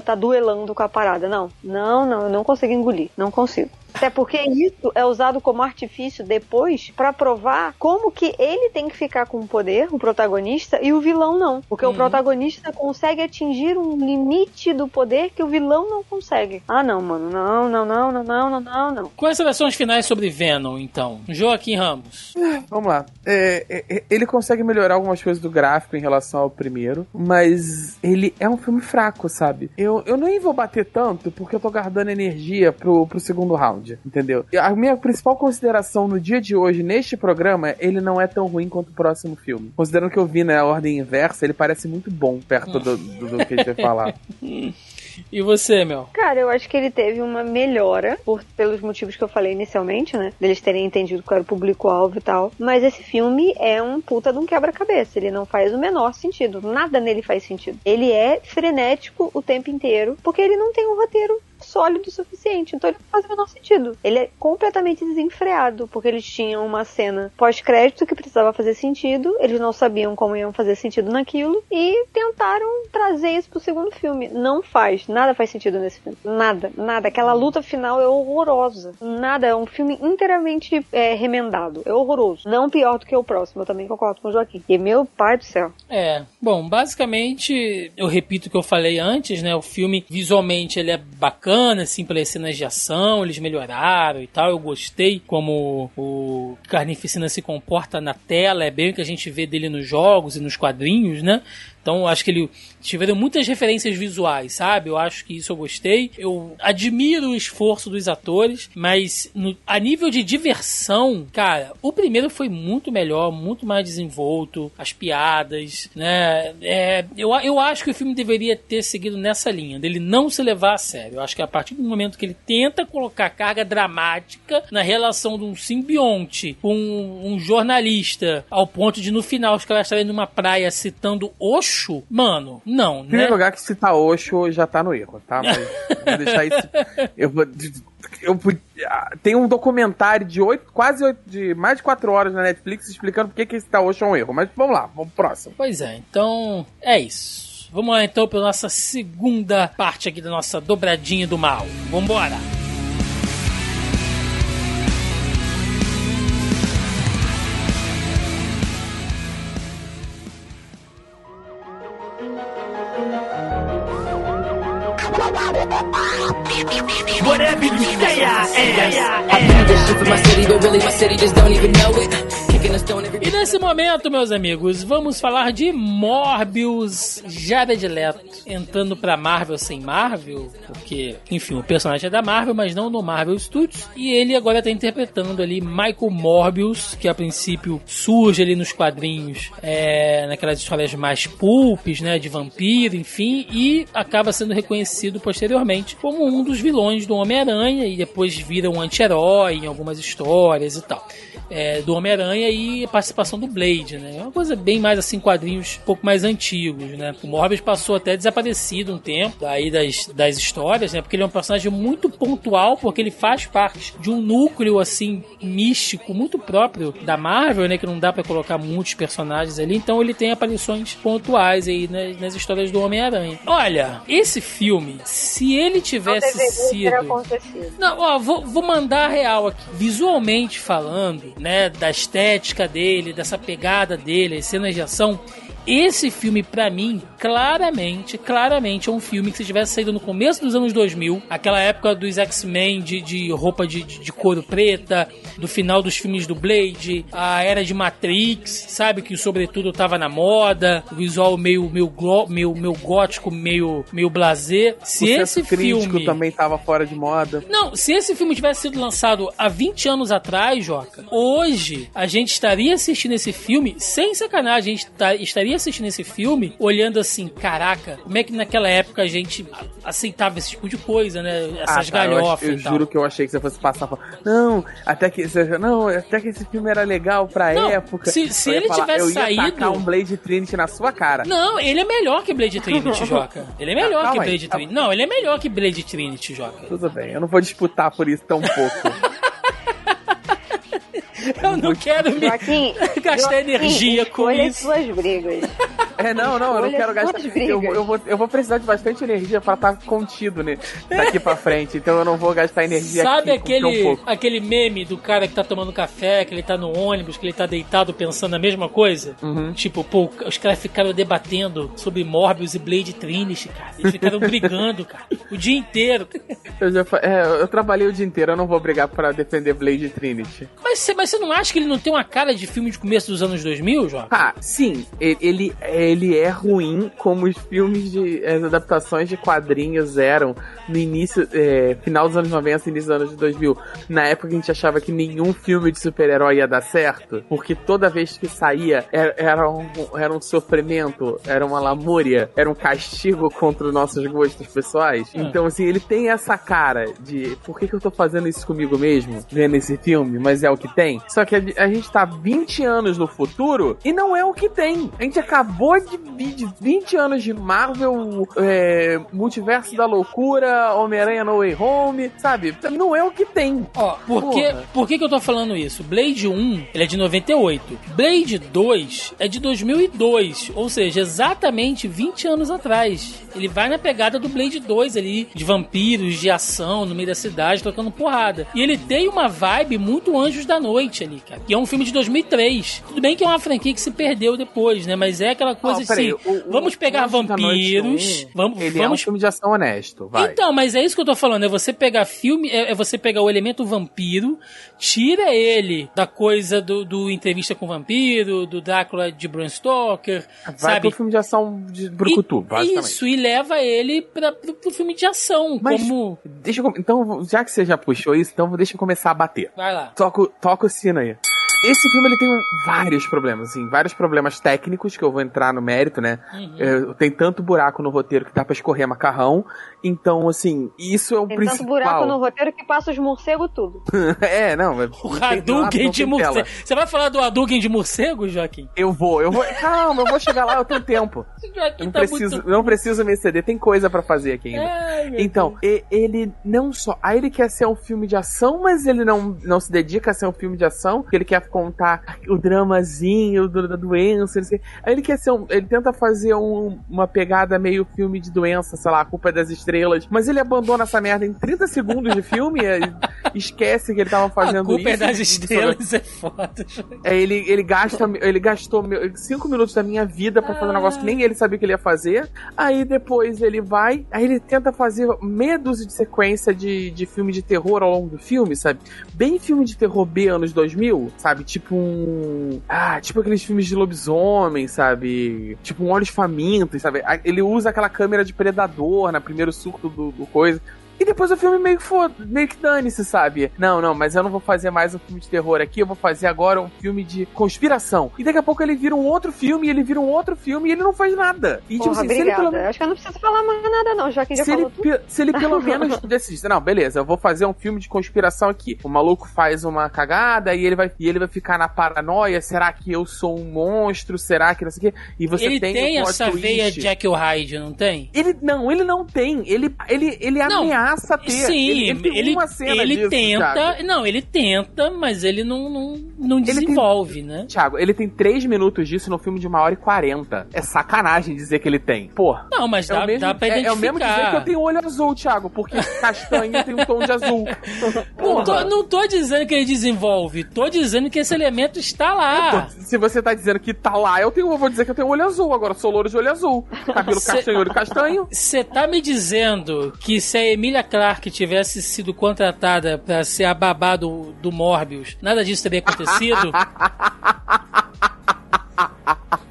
tá duelando com a parada. Não, não, não, eu não consigo engolir. Não consigo. Até porque isso é usado como artifício depois pra provar como que ele tem que ficar com o poder, o protagonista, e o vilão não. Porque o protagonista consegue atingir um limite do poder que o vilão não consegue. Ah, não, mano. Não, não, não, não, não, não, não, não. Considerações finais sobre Venom, então. Joaquim Ramos. Vamos lá. É, é, é, ele consegue melhorar algumas coisas do gráfico em relação ao primeiro, mas ele é um filme fraco, sabe? Eu, eu nem vou bater tanto porque eu tô guardando energia pro, pro segundo round, entendeu? E A minha principal consideração no dia de hoje, neste programa, ele não é tão ruim quanto o próximo filme. Considerando que eu vi na ordem inversa, ele parece muito bom perto do, do, do que a gente vai falar. E você, Mel? Cara, eu acho que ele teve uma melhora, por, pelos motivos que eu falei inicialmente, né? Deles terem entendido qual era o público-alvo e tal. Mas esse filme é um puta de um quebra-cabeça. Ele não faz o menor sentido. Nada nele faz sentido. Ele é frenético o tempo inteiro, porque ele não tem um roteiro sólido o suficiente. Então ele não faz o menor sentido. Ele é completamente desenfreado, porque eles tinham uma cena pós-crédito que precisava fazer sentido, eles não sabiam como iam fazer sentido naquilo, e tentaram trazer isso pro segundo filme. Não faz, nada faz sentido nesse filme. Nada, nada. Aquela luta final é horrorosa. Nada, é um filme inteiramente é, remendado. É horroroso. Não pior do que o próximo, eu também concordo com o Joaquim. E meu pai do céu. É, bom, basicamente, eu repito o que eu falei antes, né? O filme, visualmente, ele é bacana, assim, pelas cenas de ação, eles melhoraram e tal. Eu gostei como o Carnificina se comporta na tela, é bem o que a gente vê dele nos jogos e nos quadrinhos, né? Então, acho que ele tiveram muitas referências visuais, sabe? Eu acho que isso eu gostei. Eu admiro o esforço dos atores, mas no- a nível de diversão, cara, o primeiro foi muito melhor, muito mais desenvolto, as piadas, né? É, eu, eu acho que o filme deveria ter seguido nessa linha, dele não se levar a sério. Eu acho que a partir do momento que ele tenta colocar carga dramática na relação de um simbionte com um jornalista, ao ponto de no final os caras estarem numa praia citando Osho, mano, não, Em primeiro né? lugar, que se tá Osho já tá no erro, tá? Mas eu vou deixar isso. Eu vou. Eu, ah, tem um documentário de oito, quase oito, de mais de quatro horas na Netflix explicando por que, que esse tá Osho é um erro. Mas vamos lá, vamos pro próximo. Pois é, então é isso. Vamos lá então para nossa segunda parte aqui da nossa dobradinha do mal. Vambora! Whatever you say, I am. I do this shit for my city, but really my city just don't even know it. E nesse momento, meus amigos, vamos falar de Morbius Jared Leto entrando pra Marvel sem Marvel, porque, enfim, o personagem é da Marvel, mas não no Marvel Studios, e ele agora tá interpretando ali Michael Morbius, que a princípio surge ali nos quadrinhos, é, naquelas histórias mais pulpes, né, de vampiro, enfim, e acaba sendo reconhecido posteriormente como um dos vilões do Homem-Aranha, e depois vira um anti-herói em algumas histórias e tal. é, do Homem-Aranha a participação do Blade, né? É uma coisa bem mais assim, quadrinhos um pouco mais antigos, né? O Morbius passou até desaparecido um tempo aí das, das histórias, né? Porque ele é um personagem muito pontual, porque ele faz parte de um núcleo assim místico muito próprio da Marvel, né? Que não dá para colocar muitos personagens ali, então ele tem aparições pontuais aí nas, nas histórias do Homem-Aranha. Olha, esse filme, se ele tivesse ter sido não, ó, vou, vou mandar a real aqui. Visualmente falando, né, da estética dele, dessa pegada dele, as cenas de ação, esse filme, pra mim, claramente, claramente é um filme que se tivesse saído no começo dos anos 2000, aquela época dos X-Men de, de roupa de, de, de couro preta, do final dos filmes do Blade, a era de Matrix, sabe? Que sobretudo tava na moda, o visual meio, meio, glo- meio, meio gótico, meio, meio blasé. Se o esse filme... também tava fora de moda. Não, se esse filme tivesse sido lançado há 20 anos atrás, Joca, hoje a gente estaria assistindo esse filme, sem sacanagem, a gente tá- estaria assistindo esse filme olhando assim, caraca, como é que naquela época a gente aceitava esse tipo de coisa, né? Essas Ah, tá, eu, galhofas eu e tal. juro que eu achei que você fosse passar. pra- Não, até que não, até que esse filme era legal pra Não, época. se- se Eu ele tivesse eu ia saído- tacar um Blade Trinity na sua cara. Não, ele é melhor que Blade Trinity, Joca. Ele é melhor que Blade. Trinity. Não, ele é melhor que Blade Trinity, Joca. Tudo bem, eu não vou disputar por isso tão pouco. Eu não quero me Joaquim, gastar Joaquim, energia com isso. suas brigas. É, não, não, eu não quero as gastar. Eu, eu, vou, eu vou precisar de bastante energia pra estar contido né, daqui pra frente, então eu não vou gastar energia Sabe aqui, aquele, um pouco. aquele meme do cara que tá tomando café, que ele tá no ônibus, que ele tá deitado pensando a mesma coisa? Uhum. Tipo, pô, os caras ficaram debatendo sobre Morbius e Blade Trinity, cara. Eles ficaram brigando, cara, o dia inteiro. Eu, já, é, eu trabalhei o dia inteiro, eu não vou brigar pra defender Blade Trinity. Mas você mas você não acha que ele não tem uma cara de filme de começo dos anos 2000, João? Ah, sim, ele, ele é ruim como os filmes de. as adaptações de quadrinhos eram no início, é, final dos anos 90 início dos anos 2000. Na época a gente achava que nenhum filme de super-herói ia dar certo, porque toda vez que saía era, era, um, era um sofrimento, era uma lamúria, era um castigo contra os nossos gostos pessoais. Hum. Então, assim, ele tem essa cara de por que, que eu tô fazendo isso comigo mesmo, vendo esse filme, mas é o que tem. Só que a, a gente tá 20 anos no futuro e não é o que tem. A gente acabou de, de 20 anos de Marvel, é, Multiverso da Loucura, Homem-Aranha No Way Home, sabe? Não é o que tem. Ó, por, que, por que, que eu tô falando isso? Blade 1, ele é de 98. Blade 2 é de 2002. Ou seja, exatamente 20 anos atrás. Ele vai na pegada do Blade 2 ali, de vampiros, de ação, no meio da cidade, tocando porrada. E ele tem uma vibe muito Anjos da Noite ali, cara. Que é um filme de 2003. Tudo bem que é uma franquia que se perdeu depois, né? Mas é aquela coisa peraí, assim, o- o- vamos pegar vampiros, um, vamos, Ele é um vamos filme de ação honesto, vai. então, mas é isso que eu tô falando. É você pegar filme, é, é você pegar o elemento vampiro, tira ele da coisa do, do entrevista com o vampiro, do Drácula de Bram Stoker, Vai sabe? pro filme de ação de Brucutu, E- basicamente. Isso, e leva ele pra, pro, pro filme de ação, Mas- como... Deixa eu, então, já que você já puxou isso, então deixa eu começar a bater. Vai lá. Toca, toca o aí. Esse filme ele tem vários problemas, assim, vários problemas técnicos que eu vou entrar no mérito, né? Uhum. É, tem tanto buraco no roteiro que dá pra escorrer macarrão. Então, assim, isso é o Tem principal. tanto buraco no roteiro que passa os morcegos tudo. é, não. O Hadouken de morcego. Você vai falar do Hadouken de morcego, Joaquim? Eu vou, eu vou. Calma, eu vou chegar lá, eu tenho tempo. Joaquim não tá preciso, muito... não preciso me exceder, tem coisa pra fazer aqui ainda. Ai, Então, e- ele não só. Aí ele quer ser um filme de ação, mas ele não, não se dedica a ser um filme de ação, porque ele quer contar o dramazinho do- da doença. sei. Aí ele quer ser um. Ele tenta fazer um- uma pegada meio filme de doença, sei lá, a culpa é das estrelas. Mas ele abandona essa merda em 30 segundos de filme e esquece que ele tava fazendo A culpa é isso. das estrelas, é foda. É, ele, ele gasta, ele gastou meu- cinco minutos da minha vida pra fazer um negócio que nem ele sabia que ele ia fazer. Aí depois ele vai, aí ele tenta fazer meia dúzia de sequência de, de filme de terror ao longo do filme, sabe? Bem filme de terror B anos 2000, sabe? Tipo um. Ah, tipo aqueles filmes de lobisomem, sabe? Tipo um Olhos Famintos, sabe? Ah, Ele usa aquela câmera de predador na primeiro surto do, do coisa. E depois o filme meio que foda, meio que dane-se, sabe? Não, não, mas eu não vou fazer mais um filme de terror aqui, eu vou fazer agora um filme de conspiração. E daqui a pouco ele vira um outro filme, e ele vira um outro filme e ele não faz nada. E Porra, tipo assim, se ele obrigada. pelo Acho que eu não preciso falar mais nada, não. Já que já se ele, falou tudo. pe- se ele pelo menos decide, não, beleza, eu vou fazer um filme de conspiração aqui. O maluco faz uma cagada e ele vai, e ele vai ficar na paranoia. Será que eu sou um monstro? Será que não sei o quê? E você ele tem, tem, plot essa twist. veia Jack o Hyde, não tem? Ele não, ele não tem. Ele, ele, ele Não, ameaça ter. Sim, ele, ele, ele, tem uma cena ele disso, tenta. Thiago. Não, ele tenta, mas ele não, não, não tem- desenvolve, né? Thiago, ele tem 3 minutos disso no filme de uma hora e 40. É sacanagem dizer que ele tem. Pô. Não, mas É dá, o, mesmo, dá pra é, é identificar. o mesmo dizer que eu tenho olho azul, Thiago, porque castanho tem um tom de azul. Não tô, Porra. não tô dizendo que ele desenvolve, tô dizendo que esse elemento está lá. Pô, Se você tá dizendo que tá lá, eu, tenho, eu vou dizer que eu tenho olho azul. Agora sou louro de olho azul. Cabelo Cê- castanho, olho castanho. Você tá me dizendo que se a Emilia Clarke tivesse sido contratada pra ser a babá do, do Morbius, nada disso teria acontecido?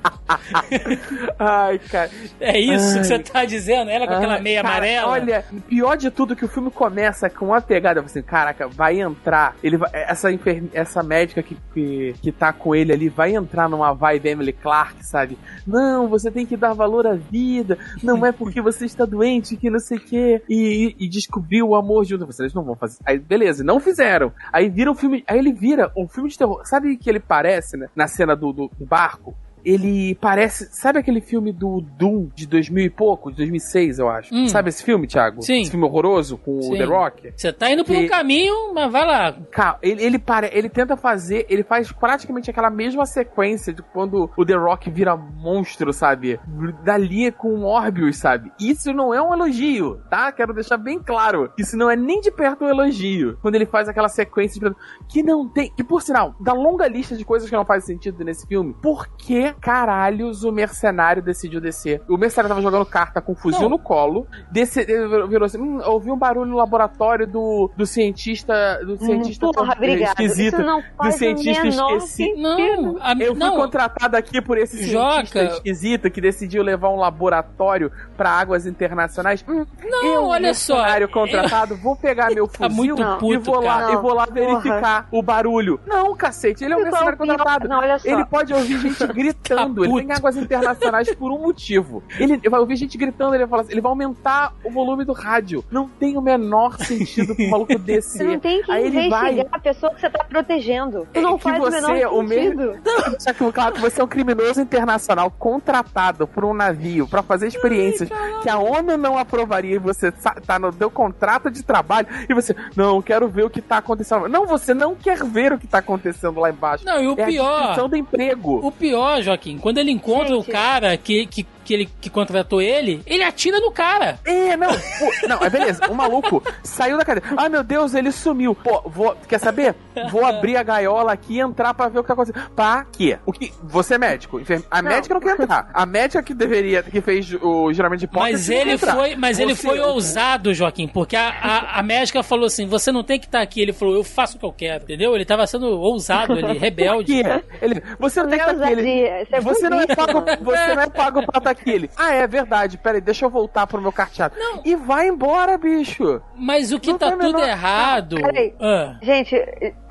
Ai, cara. É isso Ai. que você tá dizendo? Ela com aquela Ai, meia cara, amarela? Olha, pior de tudo que o filme começa com uma pegada assim, caraca, vai entrar. Ele vai- essa enfer, essa médica que, que que tá com ele ali vai entrar numa vibe Emily Clark, sabe? Não, você tem que dar valor à vida. Não é porque você está doente que não sei o quê. E, e, e descobriu o amor junto. Vocês não vão fazer. Aí, beleza, não fizeram. Aí vira um filme. Aí ele vira um filme de terror. Sabe que ele parece, né? Na cena do, do, do barco? Ele parece. Sabe aquele filme do Doom de 2000 e pouco? De 2006, eu acho. Hum. Sabe esse filme, Thiago? Sim. Esse filme horroroso com Sim. o The Rock? Você tá indo por um Que- caminho, mas vai lá. Cara, ele, ele, para, ele tenta fazer, ele faz praticamente aquela mesma sequência de quando o The Rock vira monstro, sabe? Dali com o Morbius, sabe? Isso não é um elogio, tá? Quero deixar bem claro. Isso não é nem de perto um elogio. Quando ele faz aquela sequência de... que não tem. Que por sinal, da longa lista de coisas que não fazem sentido nesse filme, por que caralhos o mercenário decidiu descer? O mercenário tava jogando carta com um fuzil Não. no colo, desce, ele virou assim, hum, ouvi um barulho no laboratório do, do cientista, do cientista Porra, é, obrigada. esquisito, Isso não do cientista menor esqueci. sentido. Não, a, Eu fui não, contratado aqui por esse cientista Joca. esquisito que decidiu levar um laboratório pra águas internacionais. Hum, Não, eu, olha só, mercenário contratado, vou pegar meu Tá fuzil muito e puto, vou lá cara. e vou lá verificar o barulho. Não, cacete, ele é um E qual mercenário o pior? contratado. Não, olha só. Ele pode ouvir gente gritando. Tá ele tem águas internacionais por um motivo. Ele vai ouvir gente gritando, ele vai falar assim, ele vai aumentar o volume do rádio. Não tem o menor sentido pro maluco descer. Você não tem que Aí ele vai investigar a pessoa que você tá protegendo. Tu É não que faz você, o menor o mesmo- sentido. Só que, claro, que você é um criminoso internacional contratado por um navio pra fazer experiências que a ONU não aprovaria e você tá no teu contrato de trabalho e você, não, quero ver o que tá acontecendo. Não, você não quer ver o que tá acontecendo lá embaixo. Não, e o é a pior- descrição do emprego. O pior, Joaquim, quando ele encontra Gente. o cara que, que, que, ele, que contratou ele, ele atira no cara. É, não, pô, não, é beleza. O maluco saiu da cadeia. Ai, meu Deus, ele sumiu. Pô, vou, quer saber? Vou abrir a gaiola aqui e entrar pra ver o que tá acontecendo. Pra quê? O que? Você é médico. enferme- A Não. médica não quer entrar. A médica que deveria, que fez o juramento de hipótese. Mas ele foi, mas ele Você- foi ousado, Joaquim, porque a, a, a médica falou assim: você não tem que estar aqui. Ele falou, eu faço o que eu quero, entendeu? Ele tava sendo ousado ali, Por rebelde. quê? Ele, você não tem que é estar aqui. Ele, é você, não é pago, você não é pago pra estar aqui. Ele, ah, é verdade. Peraí, deixa eu voltar pro meu carteado. Não. E vai embora, bicho. Mas o que Não tá tudo menor- errado. Peraí. Ah, Gente,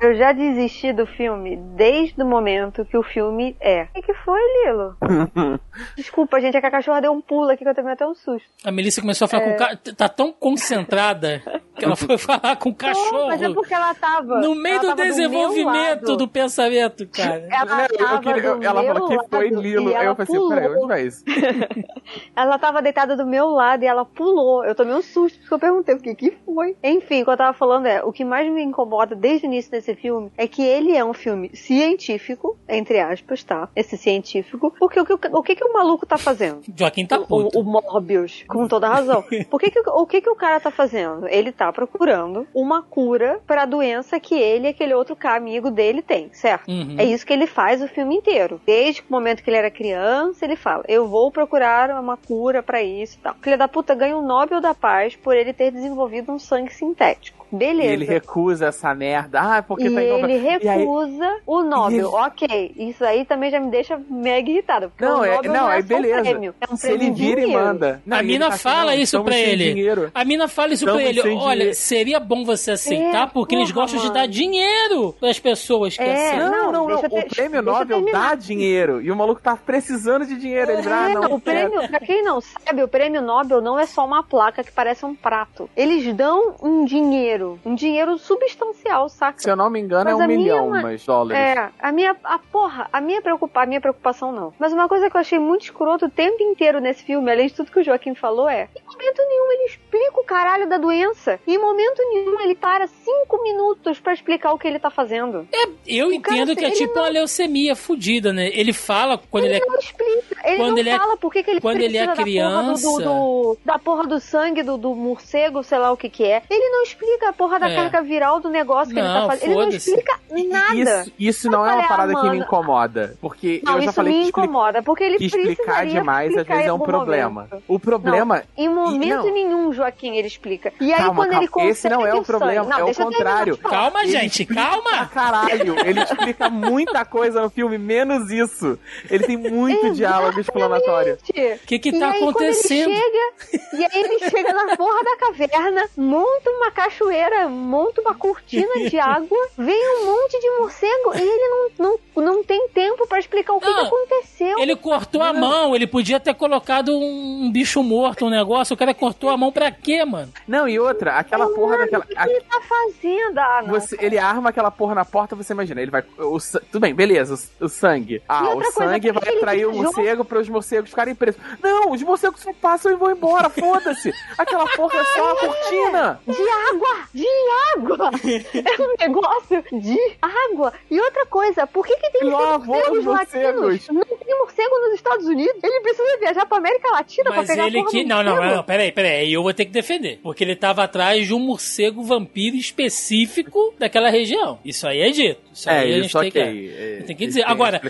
eu já desisti do filme desde o momento que o filme é. O que, que foi, Lilo? Desculpa, gente, é que a cachorra deu um pulo aqui que eu tomei até um susto. a Melissa começou a falar É. com o cara. Tá tão concentrada que ela foi falar com o Não, cachorro. mas é porque ela tava. No meio do desenvolvimento lado. do pensamento, cara. Ela Não, eu tava queria- do ela falou que foi Lilo. Aí eu falei assim, peraí, onde vai isso? Ela tava deitada do meu lado e ela pulou. Eu tomei um susto porque eu perguntei o que que foi. Enfim, o que eu tava falando é, o que mais me incomoda desde o início desse filme é que ele é um filme científico, entre aspas, tá? Esse científico. Porque o que o, que, que o maluco tá fazendo? Joaquim tá O, puto. o Morbius, com toda razão. Por que que, o que que o cara tá fazendo? Ele tá está procurando uma cura para a doença que ele e aquele outro amigo dele tem, certo? Uhum. É isso que ele faz o filme inteiro. Desde o momento que ele era criança, ele fala: Eu vou procurar uma cura para isso e tal. Filha da puta ganha o Nobel da Paz por ele ter desenvolvido um sangue sintético. Beleza. E ele recusa essa merda. Ah, porque E tá inovando. ele E aí- recusa o Nobel. ele- Ok, isso aí também já me deixa mega irritada. Porque Não, o é, Nobel não, é só beleza. Um prêmio, é um Se prêmio ele vira e dinheiro. manda. Não, a e mina tá assim, fala não, isso pra ele. dinheiro. A mina fala isso pra Estamos ele. sem Olha, seria bom você aceitar, É, porque eles porra, gostam de mano. dar dinheiro pras pessoas que É, aceitam. Não, Não, não, O ter- prêmio Nobel dá dinheiro. E o maluco tá precisando de dinheiro. Ele ah, É, não, o prêmio, pra quem não sabe, o prêmio Nobel não é só uma placa que parece um prato. Eles dão um dinheiro, um dinheiro substancial, saca? Se eu não me engano, é Mas um a minha milhão, uma- mas dólares. É, a minha, a porra, a minha, preocupa, a minha preocupação não. Mas uma coisa que eu achei muito escroto o tempo inteiro nesse filme, além de tudo que o Joaquim falou, é: em momento nenhum ele explica o caralho da doença. E em momento nenhum ele para cinco minutos pra explicar o que ele tá fazendo. Eu O cara, entendo que é ele tipo uma leucemia fudida, né? Ele fala quando ele é. não explica. Ele quando não ele é- fala por que que ele quando ele é precisa da porra do- criança. do, do- da porra do sangue do, do morcego, sei lá o que que é. Ele não explica a porra da É. carga viral do negócio que ele Não, tá fazendo. Ele não explica E nada. Isso, isso não é Olha, uma parada que me incomoda. Porque Não, eu já isso falei me que, incomoda, porque ele que explicar precisaria demais às explicar vezes em é um problema. momento. O problema. Em momento não. nenhum, Joaquim, ele explica. E aí, Calma, quando. Ele consegue Esse não é o problema, Não, é o contrário. Calma, Ele gente, calma! caralho. Ele explica muita coisa no filme, menos isso. Ele tem muito diálogo explanatório. O que que e tá aí, acontecendo? Chega, e aí ele chega na porra da caverna, monta uma cachoeira, monta uma cortina de água, vem um monte de morcego e ele não, não, não tem tempo pra explicar o que, Não, que aconteceu. Ele cortou a mão, ele podia ter colocado um bicho morto, um negócio. O cara cortou a mão pra quê, mano? Não, e outra, aquela porra daquela. O que ele tá fazendo? Ah, não. Você, ele arma aquela porra na porta, você imagina, ele vai. O, tudo bem, beleza, o, o sangue. Ah, o coisa, sangue que vai atrair o morcego para os morcegos ficarem presos. Não, os morcegos só passam e vão embora, foda-se. Aquela porra é só a cortina. De água! De água! É um negócio de água! E outra coisa, por que, que tem que ter Lavou morcegos os morcegos. latinos? Não tem morcego nos Estados Unidos. Ele precisa viajar pra América Latina Mas pra pegar ele a porra que. do Não, não, não, peraí, peraí. Aí eu vou ter que defender. Porque ele tava atrás de um morcego vampiro específico daquela região. Isso aí é dito. Isso aí É, a gente isso tem ok. que. É, tem que dizer. Agora.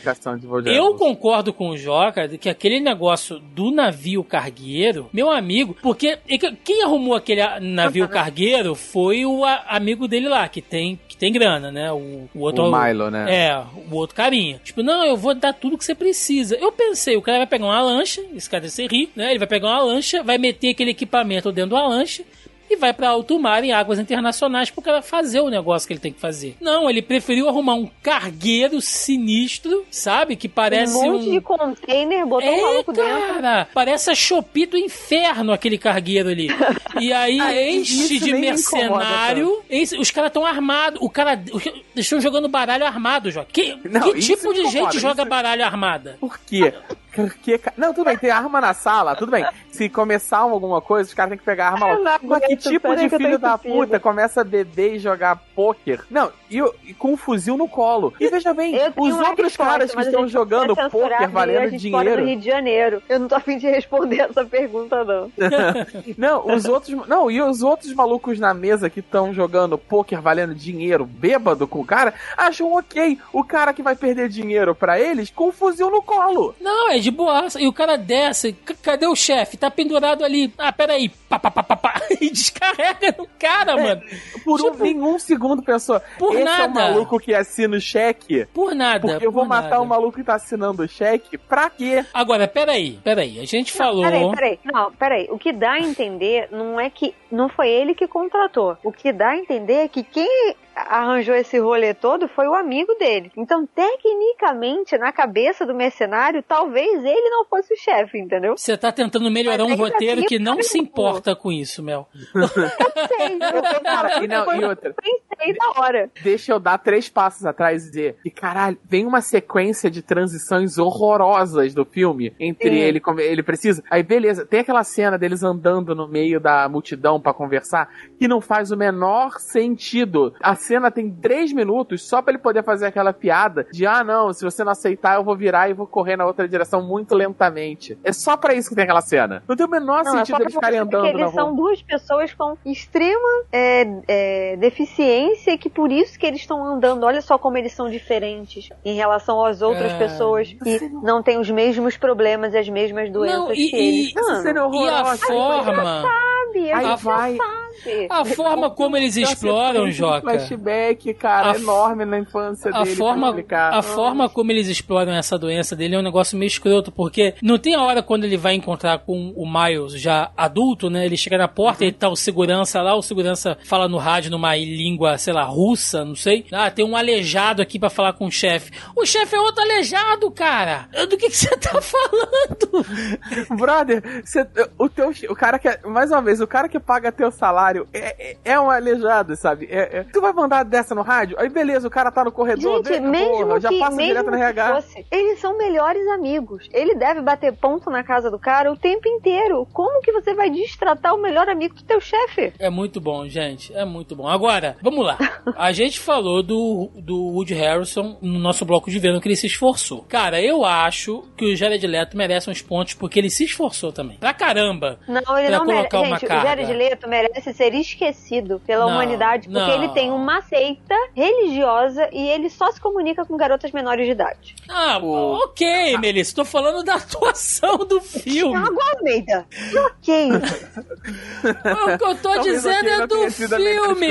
Eu concordo com o Joca de que aquele negócio do navio cargueiro, meu amigo, porque é que- quem arrumou aquele navio cargueiro foi o amigo dele lá, que tem, que tem grana, né? O, o outro. O Milo, né? É, o outro carinha. Tipo, não, eu vou dar tudo que você precisa. Eu pensei, o cara vai pegar uma lancha, esse cara deve ser rico, né? Ele vai pegar uma lancha, vai meter aquele equipamento dentro da lancha e vai pra alto mar em águas internacionais pro cara fazer o negócio que ele tem que fazer. Não, ele preferiu arrumar um cargueiro sinistro, sabe? Que parece um monte de container, botou o é, maluco dentro. cara, parece a Shopee do inferno aquele cargueiro ali. E aí Ah, enche de mercenário. enche- os caras estão armados. O cara. Eles estão jogando baralho armado, João. Que, Não, que tipo de incomoda, gente joga isso- baralho armada? Por quê? Ca- não, tudo bem, tem arma na sala, tudo bem. Se começar alguma coisa, os caras têm que pegar a arma logo. Mas que tipo de que filho da puta começa a beber e jogar pôquer? Não, e, e com um fuzil no colo. E veja bem, Eu os outros resposta, caras que estão jogando pôquer a valendo do dinheiro. Rio de Janeiro. Eu não tô afim de responder essa pergunta, não. Não, os outros. Não, e os outros malucos na mesa que estão jogando pôquer valendo dinheiro, bêbado com o cara, acham ok o cara que vai perder dinheiro pra eles com um fuzil no colo. Não, é de boaça. E o cara desce. "C- Cadê o chefe? Tá pendurado ali. Ah, peraí. Pá, pá, pá, pá, pá. E descarrega no cara, mano. Por um, Tipo, nenhum segundo pensou. por Esse é nada. o maluco que assina o cheque. Por nada. Porque eu vou por matar nada. o maluco que tá assinando o cheque. Pra quê? Agora, peraí, peraí. A gente falou. Peraí, peraí. Não, peraí. O que dá a entender não é que não foi ele que contratou. O que dá a entender é que quem arranjou esse rolê todo foi o amigo dele. Então, tecnicamente, na cabeça do mercenário, talvez ele não fosse o chefe, entendeu? Você tá tentando melhorar Mas um ainda roteiro assim, que não se importa com isso, Mel. Eu sei. Eu tô Cara, e, não, e outra. eu pensei na hora. Deixa eu dar três passos atrás e dizer que, caralho, vem uma sequência de transições horrorosas do filme entre Sim. ele como ele precisa. Aí, beleza, tem aquela cena deles andando no meio da multidão pra conversar que não faz o menor sentido. A cena tem três minutos só pra ele poder fazer aquela piada de ah, não, se você não aceitar, eu vou virar e vou correr na outra direção muito lentamente. É só pra isso que tem aquela cena. Não tem o menor Não, é sentido pra eles ficarem andando que na eles rua. são duas pessoas com extrema é, é, deficiência e que por isso que eles estão andando. Olha só como eles são diferentes em relação às outras É. pessoas que não têm os mesmos problemas e as mesmas doenças Não, e- que eles. e- Essa cena é E a forma, sabe, a vai. sabe. a forma como eles exploram, Joca. Flashback, cara, A enorme na infância A dele. forma, a forma como eles exploram essa doença dele é um negócio meio escroto, porque não tem a hora quando ele vai encontrar com o Miles já adulto, né? Ele chega na porta e tá o segurança lá, o segurança fala no rádio numa língua, sei lá, russa, não sei. Ah, tem um aleijado aqui pra falar com o chefe. O chefe é outro aleijado, cara! Do que você tá falando? Brother, cê- o, teu, o cara que. Mais uma vez, o cara que paga teu salário é, é, é um aleijado, sabe? É- é- tu vai mandar dessa no rádio? Aí beleza, o cara tá no corredor. Gente, vê- mesmo porra, já que, passa mesmo direto no RH. fosse, eles são melhores amigos. Ele deve bater ponto na casa do cara o tempo inteiro. Como que você vai destratar o melhor amigo do teu chefe? É muito bom, gente. É muito bom. Agora, vamos lá. A gente falou do, do Woody Harrison no nosso bloco de verão que ele se esforçou. Cara, eu acho que o Jared Leto merece uns pontos porque ele se esforçou também. Pra caramba. Não, ele Pra não merece. colocar uma Gente, carga. o Jared Leto merece ser esquecido pela Não, humanidade porque não. ele tem uma seita religiosa e ele só se comunica com garotas menores de idade. Ah, Pô. ok, Melissa. Tô falando da atuação do filme. Thiago Almeida. Ok. O que eu tô Talvez dizendo é do filme.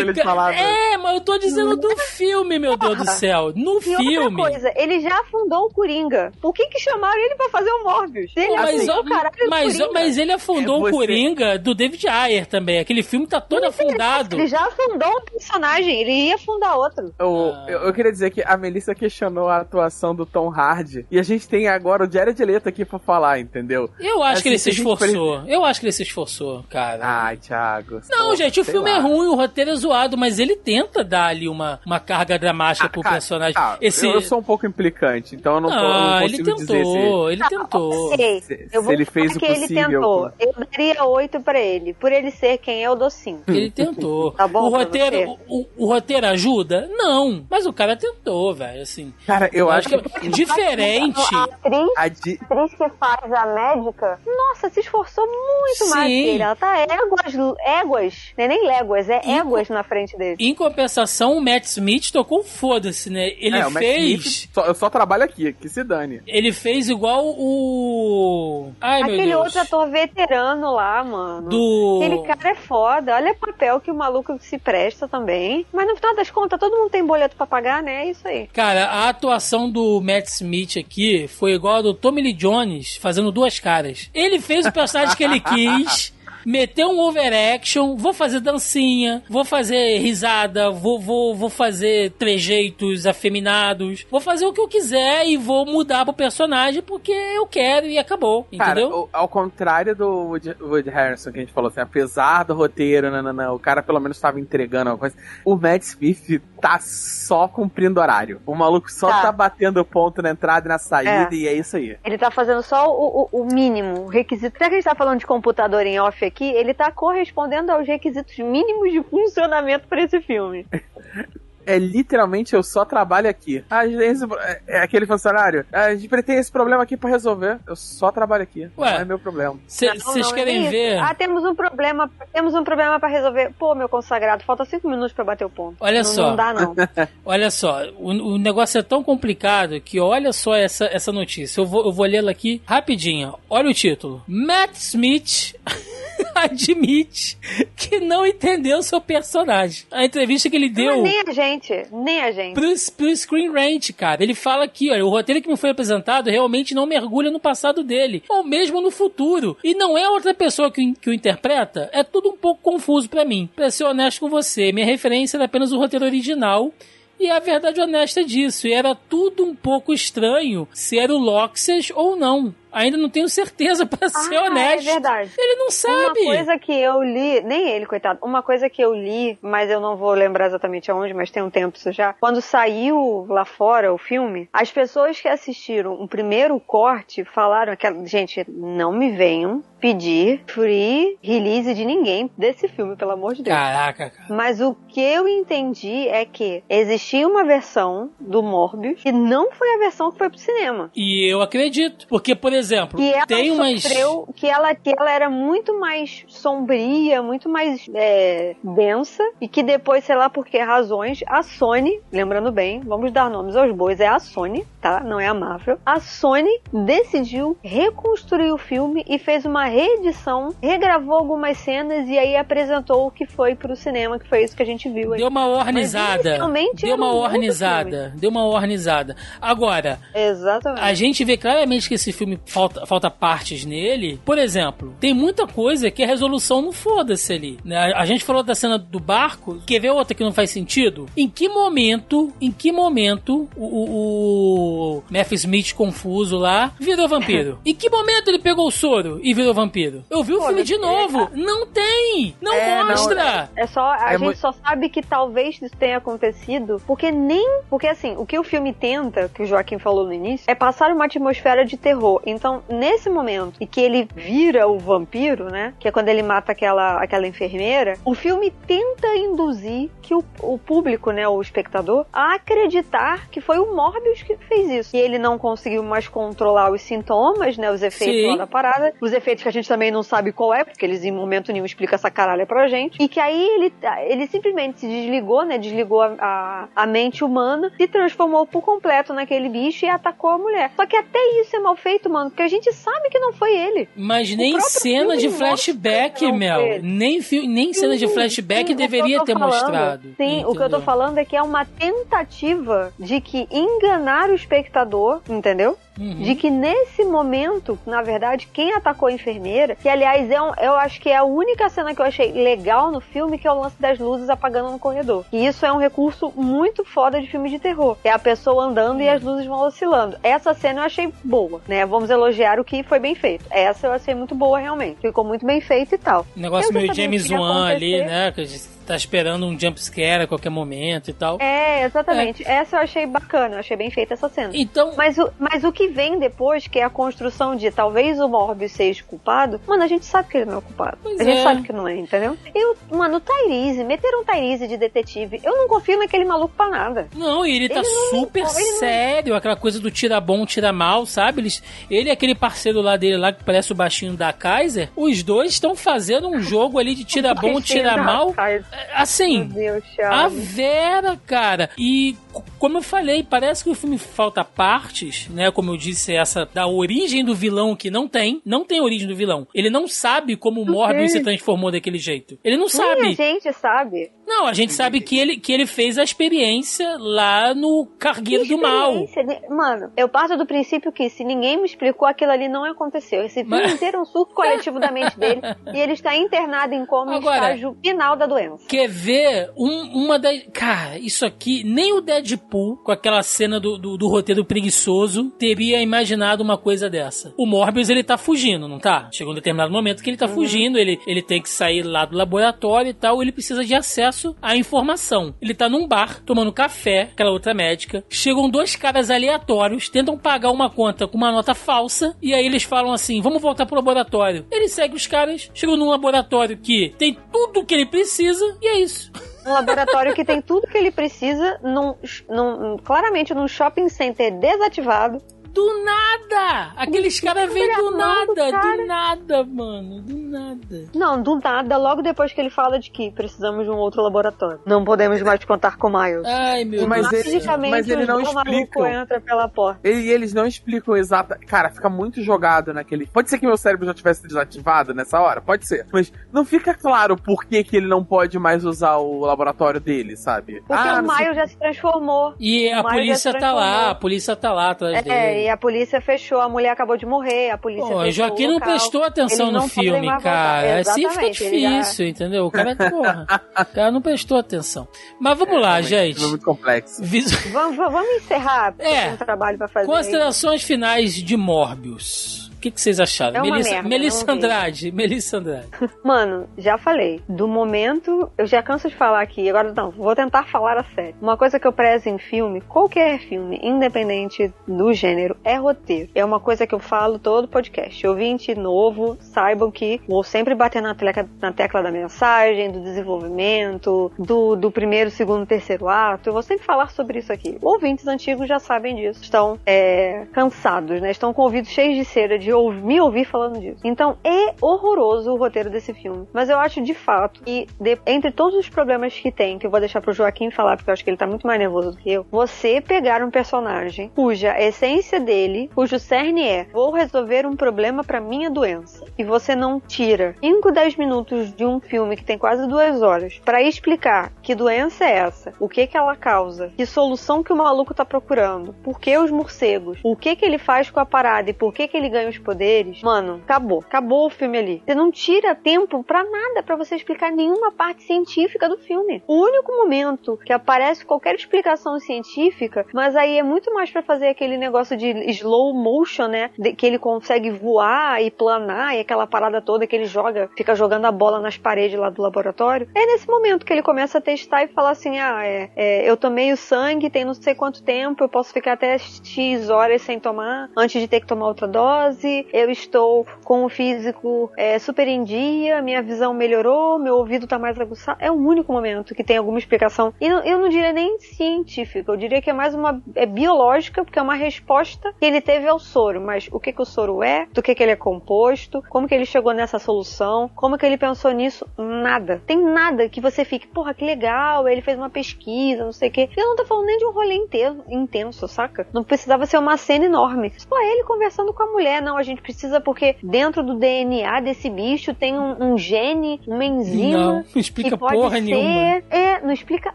É, mas eu tô dizendo do filme, meu Deus do céu. No E filme. outra coisa, ele já afundou o Coringa. Por que que chamaram ele pra fazer o Morbius? Ele Mas, afundou o caralho mas, mas ele afundou É o Coringa do David Ayer também. Aquele filme tá todo afundado. Ele já afundou um personagem, ele ia afundar outro. Eu, Ah. eu, eu queria dizer que a Melissa questionou a atuação do Tom Hardy e a gente tem agora o Jared Leto aqui pra falar, entendeu? Eu acho que ele se Assim, se a gente esforçou. Eu acho que ele se esforçou, cara. Ai, Thiago. Não, pô, gente, o filme lá. é ruim, o roteiro é zoado, mas ele tenta dar ali uma, uma carga dramática Ah, pro cara, personagem. ah, Esse... eu, eu sou um pouco implicante, então eu não, tô, eu não Ah, ele consigo dizer se... tentou, ele tentou. Ok, se- eu se ele fez o que ele possível tentou. Eu daria oito pra ele. Por ele ser quem é o docinho. Ele tentou. Tá bom o roteiro, o, o- o roteiro ajuda? Não. Mas o cara tentou, velho, assim. Cara, eu acho que... é diferente. A atriz, A di... a atriz que faz a médica, nossa, se esforçou muito mais Sim. que ele. Ela tá éguas, éguas, não é nem léguas, é E- éguas na frente dele. Em compensação, o Matt Smith tocou foda-se, né? Ele é, fez. Smith, só- eu só trabalho aqui, que se dane. Ele fez igual o. Ai, meu Aquele Deus. outro ator veterano lá, mano. Do. Aquele cara é foda. Olha o papel que o maluco se presta também. Mas no final das contas, todo mundo tem boleto pra pagar, né? É isso aí. Cara, a atuação do Matt Smith aqui foi igual a do Tommy Lee Jones fazendo duas caras. Ele fez o personagem que ele quis. Meteu um overaction, vou fazer dancinha, vou fazer risada, vou, vou, vou fazer trejeitos afeminados, vou fazer o que eu quiser e vou mudar pro personagem porque eu quero e acabou, Cara, entendeu? ao contrário do Woody, Woody Harrison que a gente falou assim, apesar do roteiro, não, não, não, o cara pelo menos estava entregando alguma coisa. O Matt Smith tá só cumprindo horário. O maluco só Tá. tá, batendo ponto na entrada e na saída É. e é isso aí. Ele tá fazendo só o, o- o mínimo, o requisito. Já que a gente tá falando de computador em off aqui, ele tá correspondendo aos requisitos mínimos de funcionamento pra esse filme. É literalmente eu só trabalho aqui. Ah, gente, esse- é, é aquele funcionário. Ah, a gente tem esse problema aqui pra resolver. Eu só trabalho aqui. Ué. Não é meu problema. Vocês é querem isso. ver? Ah, temos um problema, temos um problema pra resolver. Pô, meu consagrado, falta cinco minutos pra bater o ponto. Olha não, só. Não dá, não. Olha só, o, o negócio é tão complicado que olha só essa, essa notícia. Eu vou, eu vou lê-la aqui rapidinho. Olha o título. Matt Smith admite que não entendeu seu personagem. A entrevista que ele deu. Mas nem a gente, nem a gente. Pro, pro Screen Rant, cara. Ele fala aqui, olha, o roteiro que me foi apresentado realmente não mergulha no passado dele, ou mesmo no futuro. E não é outra pessoa que, o- que o interpreta. É tudo um pouco confuso pra mim. Pra ser honesto com você, minha referência era apenas o roteiro original. E a verdade honesta disso, e era tudo um pouco estranho se era o Loxas ou não. Ainda não tenho certeza, pra ser Ah, honesto. É verdade. Ele não sabe. Uma coisa que eu li, nem ele, coitado, uma coisa que eu li, mas eu não vou lembrar exatamente aonde, mas tem um tempo isso já. Quando saiu lá fora o filme, as pessoas que assistiram o primeiro corte falaram que, gente, não me venham pedir free release de ninguém desse filme, pelo amor de Deus. Caraca, cara. Mas o que eu entendi é que existia uma versão do Morbius que não foi a versão que foi pro cinema. E eu acredito. Porque, por exemplo, Que ela tem umas. sofreu, que ela, que ela era muito mais sombria, muito mais é, densa, e que depois, sei lá por que razões, a Sony, lembrando bem, vamos dar nomes aos bois, é a Sony, tá? Não é a Marvel. A Sony decidiu reconstruir o filme e fez uma reedição, regravou algumas cenas e aí apresentou o que foi pro cinema, que foi isso que a gente viu aí. Deu uma ornizada. Deu uma um ornizada. Deu uma ornizada. Agora, Exatamente. a gente vê claramente que esse filme falta, falta partes nele. Por exemplo, tem muita coisa que a resolução não foda-se ali. né? A, gente falou da cena do barco. Quer ver outra que não faz sentido? Em que momento, em que momento o, o, o Matthew Smith confuso lá virou vampiro? em que momento ele pegou o soro e virou vampiro? Eu vi o Pô, filme de novo. Não tem! Não É, não, mostra! É só, a É gente muito- só sabe que talvez isso tenha acontecido, porque nem, porque assim, o que o filme tenta, que o Joaquim falou no início, é passar uma atmosfera de terror. Então, nesse momento em que ele vira o vampiro, né, que é quando ele mata aquela, aquela enfermeira, o filme tenta induzir que o, o público, né, o espectador, a acreditar que foi o Morbius que fez isso. E ele não conseguiu mais controlar os sintomas, né, os efeitos Sim. lá da parada, os efeitos que a gente também não sabe qual é, porque eles em momento nenhum explicam essa caralha pra gente, e que aí ele, ele simplesmente se desligou, né, desligou a, a, a mente humana, se transformou por completo naquele bicho e atacou a mulher. Só que até isso é mal feito, mano, porque a gente sabe que não foi ele. Mas nem cena de flashback, Mel. Nem, nem cena de Sim, flashback sim, deveria ter falando- mostrado. Sim, o que eu tô entendeu? falando é que é uma tentativa de que enganar o espectador, entendeu? Uhum. De que nesse momento, na verdade, quem atacou a enfermeira, que aliás é um, eu acho que é a única cena que eu achei legal no filme, que é o lance das luzes apagando no corredor. E isso é um recurso muito foda de filme de terror. É a pessoa andando e as luzes vão oscilando. Essa cena eu achei boa, né? Vamos elogiar o que foi bem feito. Essa eu achei muito boa, realmente. Ficou muito bem feito e tal. Um negócio meio James Wan ali, né? Que tá esperando um jumpscare a qualquer momento e tal. É, exatamente. Essa eu achei bacana, eu achei bem feita essa cena. Então, Mas o, mas o que vem depois, que é a construção de talvez o Morbius seja culpado, mano, a gente sabe que ele não é culpado. Pois a gente é. sabe que não é, entendeu? Eu, mano, o Tyrese, meteram um Tyrese de detetive. Eu não confio naquele maluco pra nada. não, e ele tá Ele não- super não- sério, aquela coisa do tira bom, tira mal, sabe? Eles, ele e aquele parceiro lá dele lá, que parece o baixinho da Kaiser, os dois estão fazendo um jogo ali de tira bom, tira mal. Ai, Assim, Deus, A. Vera, cara. E como eu falei, parece que o filme falta partes, né? Como eu disse, essa da origem do vilão que não tem. Não tem origem do vilão. Ele não sabe como o Morbius se transformou daquele jeito. Ele não sabe. a gente sabe. Não, a gente sabe que ele, que ele fez a experiência lá no Cargueiro do Mal. Né? Mano, eu parto do princípio que se ninguém me explicou, aquilo ali não aconteceu. Esse filme Mas- inteiro é um surto coletivo da mente dele e ele está internado em coma em Agora- estágio final da doença. Quer ver um- uma das. Cara, isso aqui, nem o Deadpool, com aquela cena do, do, do roteiro preguiçoso, teria imaginado uma coisa dessa. O Morbius, ele tá fugindo, não tá? Chegou um determinado momento que ele tá fugindo, ele, ele tem que sair lá do laboratório e tal, ele precisa de acesso à informação. Ele tá num bar, tomando café, aquela outra médica. Chegam dois caras aleatórios, tentam pagar uma conta com uma nota falsa, e aí eles falam assim: vamos voltar pro laboratório. Ele segue os caras, chegam num laboratório que tem tudo que ele precisa, e é isso. Um laboratório que tem tudo que ele precisa, num, num- claramente num shopping center desativado. Do nada! Aqueles caras vêm do nada, cara. do nada, mano, do nada. Não, do nada, logo depois que ele fala de que precisamos de um outro laboratório. Não podemos mais contar com Miles. Ai, meu Mas Deus. ele- mas ele não malucos entram pela porta. E eles não explicam exata. Cara, fica muito jogado naquele. Pode ser que meu cérebro já tivesse desativado nessa hora, pode ser. Mas não fica claro por que, que ele não pode mais usar o laboratório dele, sabe? Porque Ah, o Miles já se transformou. E a polícia tá lá, a polícia tá lá atrás É, dele. E a polícia fechou, a mulher acabou de morrer, a polícia Pô, fechou Joaquim não prestou atenção no filme, cara. Assim fica ele já- difícil, entendeu? O cara, porra, o cara não prestou atenção. Mas vamos lá, Realmente, gente. tudo muito complexo. Visu- Vamos, vamos encerrar, porque É. tem um trabalho pra fazer. aí. Considerações finais de Morbius. O que, que vocês acharam? É Melissa, merda, Melissa. Andrade. Melissa Andrade. Mano, já falei. Do momento, eu já canso de falar aqui. Agora não, vou tentar falar a sério. Uma coisa que eu prezo em filme, qualquer filme, independente do gênero, é roteiro. É uma coisa que eu falo todo podcast. Ouvinte novo, saibam que vou sempre bater na tecla, na tecla da mensagem, do desenvolvimento, do, do primeiro, segundo, terceiro ato. Eu vou sempre falar sobre isso aqui. Ouvintes antigos já sabem disso. Estão é, cansados, né? Estão com ouvidos cheios de cera de me ouvir falando disso. Então é horroroso o roteiro desse filme. Mas eu acho de fato que, de- entre todos os problemas que tem, que eu vou deixar pro Joaquim falar, porque eu acho que ele tá muito mais nervoso do que eu, você pegar um personagem cuja essência dele, cujo cerne é vou resolver um problema pra minha doença, e você não tira 5, 10 minutos de um filme que tem quase duas horas pra explicar que doença é essa, o que que ela causa, que solução que o maluco tá procurando, por que os morcegos, o que que ele faz com a parada e por que que ele ganha os poderes, mano, acabou. Acabou o filme ali. Você não tira tempo pra nada pra você explicar nenhuma parte científica do filme. O único momento que aparece qualquer explicação científica, mas aí é muito mais pra fazer aquele negócio de slow motion, né? De- que ele consegue voar e planar e aquela parada toda que ele joga, fica jogando a bola nas paredes lá do laboratório. É nesse momento que ele começa a testar e falar assim: ah, é, é, eu tomei o sangue, tem não sei quanto tempo, eu posso ficar até X horas sem tomar, antes de ter que tomar outra dose. Eu estou com o físico é, super em dia, minha visão melhorou, meu ouvido tá mais aguçado. É o único momento que tem alguma explicação. E não- eu não diria nem científica, eu diria que é mais uma é biológica, porque é uma resposta que ele teve ao soro. Mas o que, que o soro é, do que, que ele é composto, como que ele chegou nessa solução, como que ele pensou nisso, nada. Tem nada que você fique, porra, que legal, ele fez uma pesquisa, não sei o quê. Eu não tô falando nem de um rolê inteiro, intenso, saca? Não precisava ser uma cena enorme. Só ele conversando com a mulher, não, a gente precisa porque dentro do DNA desse bicho tem um, um gene, uma enzima Não, não explica que pode porra ser... nenhuma. É, não explica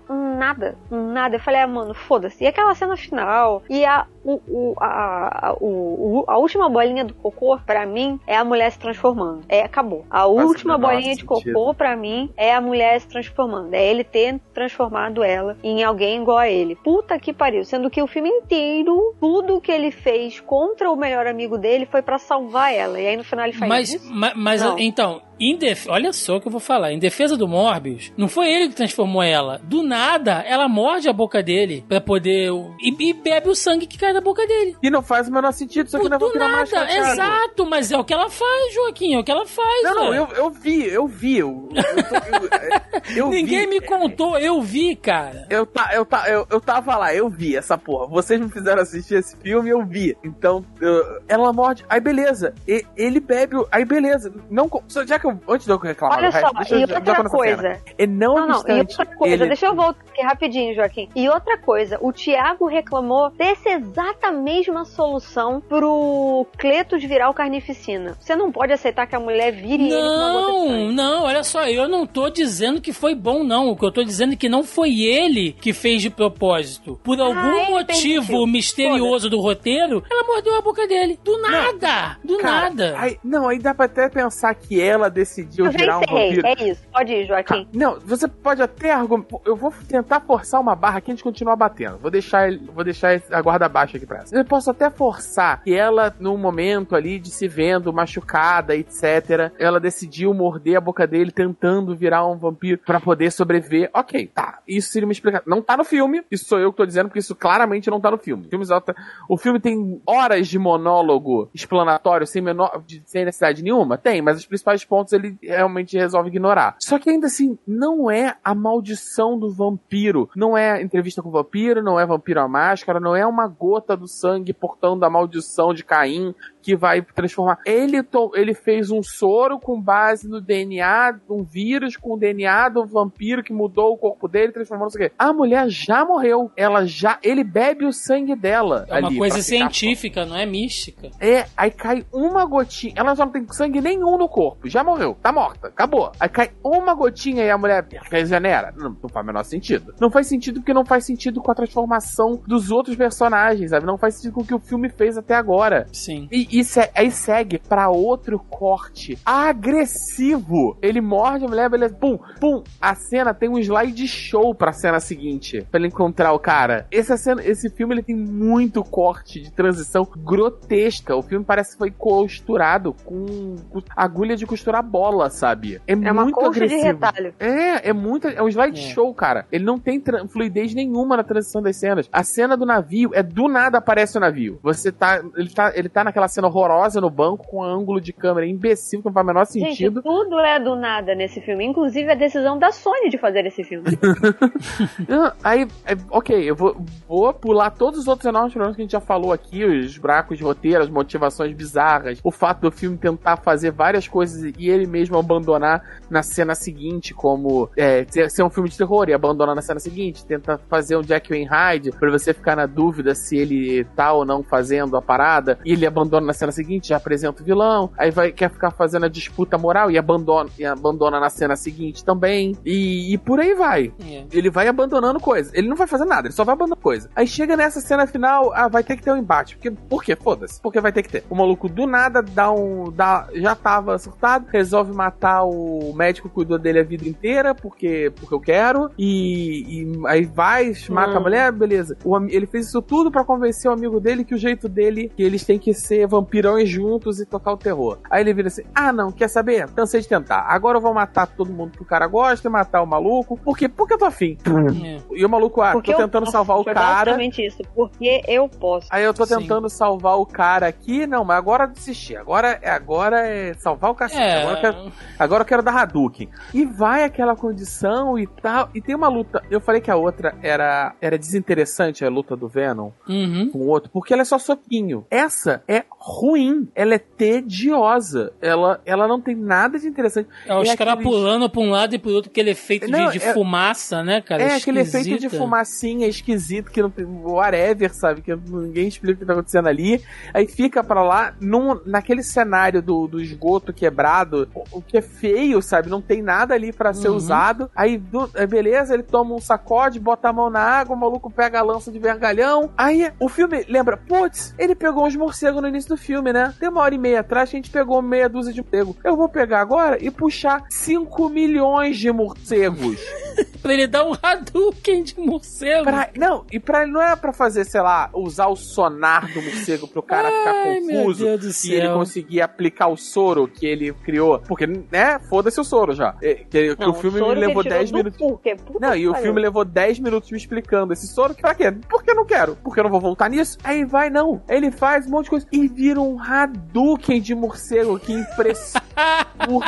nada, nada. Eu falei, ah, mano, foda-se. E aquela cena final, e a, o, o, a, a, o, o- a última bolinha do cocô, pra mim, é a mulher se transformando. É, acabou. A última bolinha de sentido. cocô, pra mim, é a mulher se transformando. É ele ter transformado ela em alguém igual a ele. Puta que pariu. Sendo que o filme inteiro, tudo que ele fez contra o melhor amigo dele foi pra salvar ela. E aí no final ele faz Mas, isso. ma- mas, Não. então, def- olha só o que eu vou falar. Em defesa do Morbius, não foi ele que transformou ela. Do nada, ela morde a boca dele pra poder. E, e bebe o sangue que cai da boca dele. E não faz o menor sentido, isso aqui não é do mais nada, chateado. exato, mas é o que ela faz, Joaquim, é o que ela faz. Não, não, eu, eu vi, eu vi. Eu, eu, tô- eu- eu Ninguém vi. me contou, eu vi, cara. Eu, tá, eu, tá, eu, eu tava lá, eu vi essa porra. Vocês me fizeram assistir esse filme, eu vi. Então, eu- ela morde. Aí beleza. E- ele bebe. Aí beleza. Não, já que eu, antes de eu reclamar Olha do resto, só, deixa eu e já- já outra coisa. E não, Não, não, e outra coisa, ele- deixa eu voltar aqui rapidinho, Joaquim. E outra coisa, o Thiago reclamou dessa exata mesma solução pro Cletus virar o carnificina. Você não pode aceitar que a mulher vire ele com uma gota de Não, não, olha só, eu não tô dizendo que foi bom, não. O que eu tô dizendo é que não foi ele que fez de propósito. Por algum Ah, ele motivo permitiu. misterioso do roteiro, ela mordeu a boca dele. Do nada! Do Cara, nada! aí- não, aí dá pra até pensar que ela decidiu Eu virar um vampiro. é isso. Pode ir, Joaquim. Não, você pode até argumentar. Eu vou tentar forçar uma barra aqui antes de continuar batendo. Vou deixar, ele- vou deixar a guarda baixa aqui pra essa. Eu posso até forçar que ela, num momento ali de se vendo machucada, etc., ela decidiu morder a boca dele tentando virar um vampiro pra poder sobreviver. Ok, tá. Isso seria uma explicação. Não tá no filme. Isso sou eu que tô dizendo, porque isso claramente não tá no filme. O filme, exalta- o filme tem horas de monólogo explanatório sem, menor, sem necessidade nenhuma? Tem, mas os principais pontos ele realmente resolve ignorar. Só que ainda assim, não é a maldição do vampiro. Não é entrevista com o vampiro, não é vampiro à máscara, não é uma gota do sangue portando a maldição de Caim que vai transformar. Ele, to- ele fez um soro com base no DNA, um vírus com o DNA do vampiro que mudou o corpo dele, transformou não sei o quê. A mulher já morreu. Ela já. Ele bebe o sangue dela. É uma coisa científica, não é mística. é, aí cai uma gotinha. Ela já não tem sangue nenhum no corpo. Já morreu. Tá morta. Acabou. Aí cai uma gotinha e a mulher regenera. Não, não faz o menor sentido. Não faz sentido porque não faz sentido com a transformação dos outros personagens, sabe? Não faz sentido com o que o filme fez até agora. Sim. E, e se- aí segue pra outro corte agressivo. Ele morde a mulher, beleza. Pum, pum. a cena tem um slide show pra cena seguinte, pra ele encontrar o cara. Essa cena, esse filme ele tem muito corte de transição grotesca. O filme parece que foi costurado com, agulha de costurar bola, sabe? É, É uma muito de agressivo. retalho. É, é muito. É um slide É. show, cara. Ele não tem fluidez nenhuma na transição das cenas. A cena do navio é do nada aparece o navio. Você tá. Ele tá, ele tá naquela cena horrorosa no banco com um ângulo de câmera imbecil que não faz o menor Gente, sentido. tudo é do nada nesse filme. Inclusive a decisão da Sony de fazer esse filme. Aí, é, ok, eu vou, vou pular todos os outros enormes problemas que a gente já falou aqui, os buracos de roteiro, as motivações bizarras, o fato do filme tentar fazer várias coisas e ele mesmo abandonar na cena seguinte, como é, ser, um filme de terror e abandonar na cena seguinte, tenta fazer um Jack Wayne Hyde pra você ficar na dúvida se ele tá ou não fazendo a parada, e ele abandona na cena seguinte, já apresenta o vilão, aí vai quer ficar fazendo a disputa moral e abandona, e abandona na cena seguinte também, e, e por aí vai. É. Ele vai abandonando coisa. Ele não vai fazer nada, ele só vai abandonando coisa. Aí chega nessa cena final, ah, vai ter que ter um embate. Porque, por quê? Foda-se. Porque vai ter que ter. O maluco do nada dá um. Dá, já tava surtado, resolve matar o médico que cuidou dele a vida inteira, porque, porque eu quero. E, e aí vai, mata a Hum. mulher, beleza. O ele fez isso tudo pra convencer o amigo dele que o jeito dele, que eles têm que ser vampirões juntos e tocar o terror. Aí ele vira assim: ah, não, quer saber? Cansei de tentar. Agora eu vou matar todo mundo que o cara gosta e matar o maluco. Por quê? Porque eu tô afim. É. E o maluco, ah, Porque tô eu tentando posso. salvar o Foi cara. basicamente isso. Porque eu posso. Aí eu tô Sim. tentando salvar o cara aqui, não, mas agora eu desisti. Agora, é- agora é salvar o cacete. É, Agora, eu quero, agora eu quero dar Hadouken. E vai aquela condição e tal. E tem uma luta. Eu falei que a outra era, era desinteressante, a luta do Venom Uhum. com o outro, porque ela é só soquinho. Essa é ruim. Ela é tediosa. Ela, ela não tem nada de interessante. É, os É caras pulando pra um lado e pro outro, aquele efeito Não, de, de é- fumaça, né, cara? é aquele efeito de fumacinha esquisito que não tem whatever, sabe? Que ninguém explica o que tá acontecendo ali. Aí fica pra lá, num, naquele cenário do, do esgoto quebrado, o, o que é feio, sabe? Não tem nada ali pra ser Uhum. usado. Aí, do- beleza, ele toma um sacode, bota a mão na água, o maluco pega a lança de vergalhão. Aí o filme lembra, putz, ele pegou uns morcegos no início do filme, né? Tem uma hora e meia atrás que a gente pegou meia dúzia de morcegos. Eu vou pegar agora e puxar 5 milhões de morcegos. Pra ele dar um Hadouken de morcego. Pra- não, e pra não é pra fazer, sei lá, usar o sonar do morcego pro cara ficar Ai, meu confuso Deus do e ele céu. conseguir aplicar o soro que ele criou. Porque, né, foda-se o soro já. É, Que, que Não, o filme soro que levou ele tirou 10 do minutos. cu, que puta Não, e o filme pariu. levou 10 minutos me explicando esse soro. Pra quê? Porque eu não quero. Porque eu não vou voltar nisso. Aí vai, não. Aí ele faz um monte de coisa. E vira um Hadouken de morcego que impressiona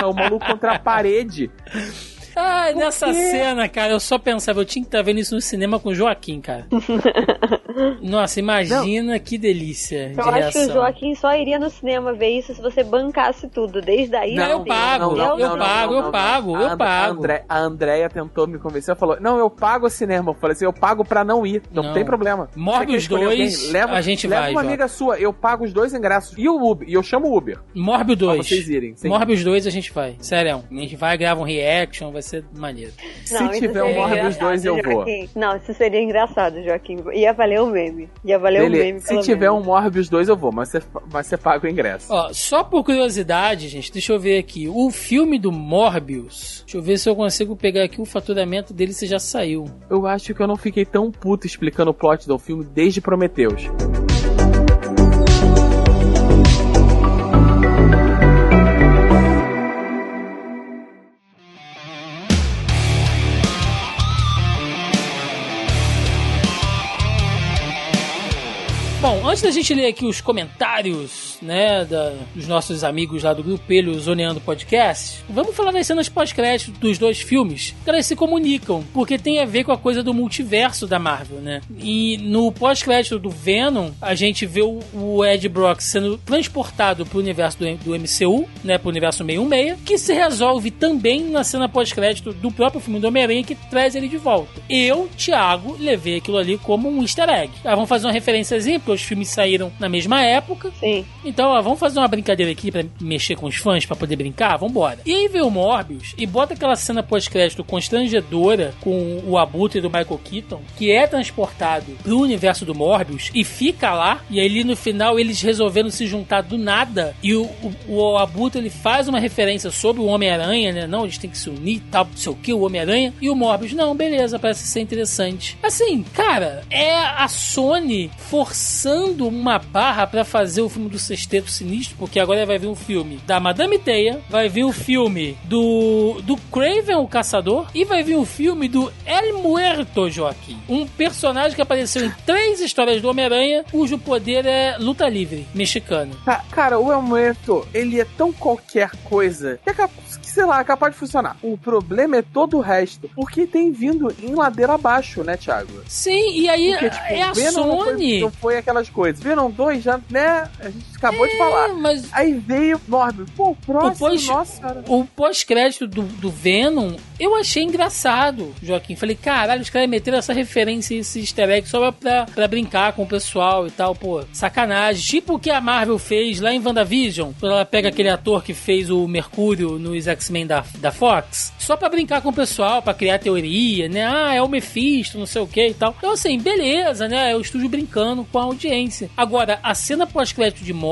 o maluco contra a parede. Ai, nessa quê? cena, cara, eu só pensava, eu tinha que estar vendo isso no cinema com o Joaquim, cara. Nossa, imagina que delícia de Eu acho que reação. o Joaquim só iria no cinema ver isso se você bancasse tudo. Desde aí. Não, eu pago, eu pago, eu pago, eu pago. A, André, a Andréia tentou me convencer, ela falou, não, eu pago o cinema. Eu falei assim, eu pago pra não ir, não, Não. tem problema. Escolher 2, alguém? leva, a gente leva vai, uma amiga sua, eu pago os dois ingressos e o Uber, e eu chamo o Uber Morbius pra 2. vocês irem. sim. Morbius 2 a gente vai. Sério. A gente vai, grava um reaction, vai ser maneiro. Se Não, isso tiver um Morbius engraçado, 2, eu vou. Joaquim. Não, isso seria engraçado, Joaquim. Ia valer o meme. Ia valer o Beleza. meme. Se tiver menos. um Morbius 2, eu vou, mas você, mas você paga o ingresso. Ó, só por curiosidade, gente, deixa eu ver aqui. O filme do Morbius, deixa eu ver se eu consigo pegar aqui o faturamento dele se já saiu. Eu acho que eu não fiquei tão puto explicando o plot do filme desde Prometheus. Antes da gente ler aqui os comentários, né, da- dos nossos amigos lá do Grupelho Zoneando Podcast, vamos falar das cenas pós-crédito dos dois filmes, que elas se comunicam, porque tem a ver com a coisa do multiverso da Marvel, né? E no pós-crédito do Venom, a gente vê o, o Ed Brock sendo transportado pro universo do, do MCU, né, pro universo 616, que se resolve também na cena pós-crédito do próprio filme do Homem-Aranha, que traz ele de volta. Eu, Thiago, levei aquilo ali como um easter egg. Ah, vamos fazer uma referênciazinha, porque os filmes saíram na mesma época. Sim. Então, ó, vamos fazer uma brincadeira aqui pra mexer com os fãs, pra poder brincar? Vambora. E aí vem o Morbius e bota aquela cena pós-crédito constrangedora com o Abutre do Michael Keaton, que é transportado pro universo do Morbius e fica lá. E aí no final eles resolveram se juntar do nada. E o, o, o Abutre ele faz uma referência sobre o Homem-Aranha, né? Não, eles têm que se unir e tal, não sei o que, o Homem-Aranha. E o Morbius, não, beleza, parece ser interessante. Assim, cara, é a Sony forçando uma barra pra fazer o filme do Sexteto Sinistro, porque agora vai vir um filme da Madame Teia, vai vir o filme do, do Craven, o Caçador, e vai vir o filme do El Muerto, Joaquim. Um personagem que apareceu em três histórias do Homem-Aranha, cujo poder é luta livre, mexicano. Ca- Cara, o El Muerto, ele é tão qualquer coisa que é sei lá, é capaz de funcionar. O problema é todo o resto, porque tem vindo em ladeira abaixo, né, Thiago? Sim, e aí Porque, tipo, é a Venom não foi, Sony. não foi aquelas coisas. Venom 2 já, né, a gente acabou de É, falar. mas Aí veio Morbius. Pô, o próximo, O pós- nossa, cara. o pós-crédito do, do Venom, eu achei engraçado, Joaquim. Falei, caralho, os caras meteram essa referência, esse easter egg só pra, pra brincar com o pessoal e tal, pô. Sacanagem. Tipo o que a Marvel fez lá em WandaVision, quando ela pega aquele ator que fez o Mercúrio nos X-Men da, da Fox, só pra brincar com o pessoal, pra criar teoria, né? Ah, é o Mephisto, não sei o que e tal. Então, assim, beleza, né? É o estúdio brincando com a audiência. Agora, a cena pós-crédito de Morbius,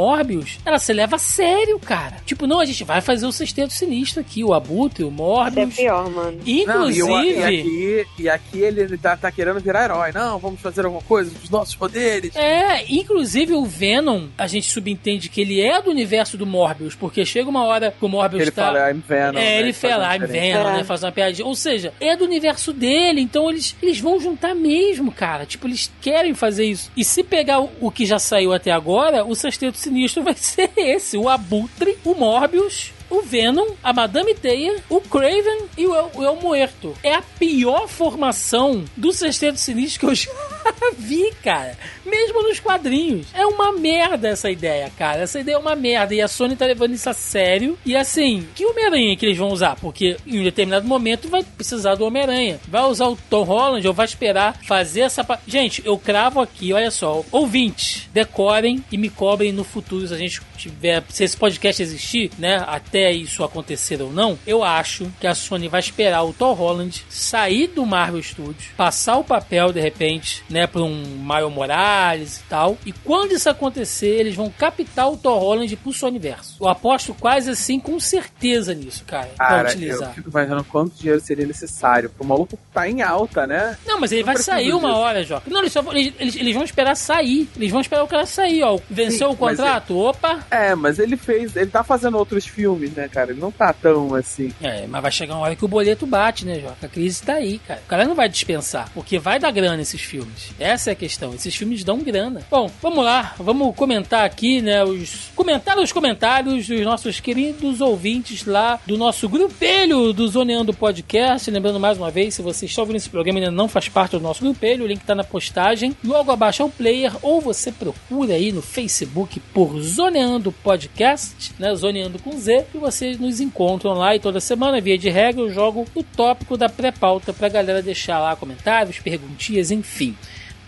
ela se leva a sério, cara. Tipo, não, a gente vai fazer o sexteto sinistro aqui, o Abutre, o Isso é Morbius. pior, mano. Não, e, o- Inclusive. e aqui, e aqui ele tá, tá querendo virar herói. Não, vamos fazer alguma coisa dos nossos poderes. É, inclusive o Venom, a gente subentende que ele é do universo do Morbius, porque chega uma hora que o Morbius Ele tá. fala, I'm Venom. É, né, ele fala, I'm. Venom, É. né? Faz uma piadinha. Ou seja, é do universo dele, então eles, eles vão juntar mesmo, cara. Tipo, eles querem fazer isso. E se pegar o, o que já saiu até agora, o Sexteto Sinistro vai ser esse: o Abutre, o Morbius. O Venom, a Madame Teia, o Craven e o El, El Muerto. É a pior formação do Sexteto Sinistro que eu já vi, cara. Mesmo nos quadrinhos. É uma merda essa ideia, cara. Essa ideia é uma merda. E a Sony tá levando isso a sério. E assim, que Homem-Aranha que eles vão usar? Porque em um determinado momento vai precisar do Homem-Aranha. Vai usar o Tom Holland ou vai esperar fazer essa. pa- Gente, eu cravo aqui, olha só. Ouvintes, decorem e me cobrem no futuro se a gente tiver. Se esse podcast existir, né? Até isso acontecer ou não, eu acho que a Sony vai esperar o Tom Holland sair do Marvel Studios, passar o papel de repente, né, para um Miles Morales e tal. E quando isso acontecer, eles vão captar o Tom Holland pro Sonyverso. Eu aposto quase assim com certeza nisso, cara, pra Cara, utilizar. eu fico imaginando quanto dinheiro seria necessário. O maluco tá em alta, né? Não, mas ele Não vai sair uma disso. hora, Joca. Não, eles, só, vão- eles, eles, eles vão esperar sair. Eles vão esperar o cara sair, ó. Venceu Sim, o contrato? Opa! É, mas ele fez. Ele tá fazendo outros filmes, né, cara? Ele não tá tão assim. É, mas vai chegar uma hora que o boleto bate, né, Joca? A crise tá aí, cara. O cara não vai dispensar, porque vai dar grana esses filmes. Essa é a questão. Esses filmes dão grana. Bom, vamos lá. Vamos comentar aqui, né, os... Comentar os comentários dos nossos queridos ouvintes lá do nosso grupelho do Zoneando Podcast. Lembrando mais uma vez, se você está ouvindo esse programa e ainda não faz parte do nosso grupelho, o link tá na postagem. Logo abaixo é o player, ou você procura aí no Facebook por Zoneando Podcast, né? Zoneando com Z, e vocês nos encontram lá e toda semana, via de regra, eu jogo o tópico da pré-pauta pra galera deixar lá comentários, perguntinhas, enfim.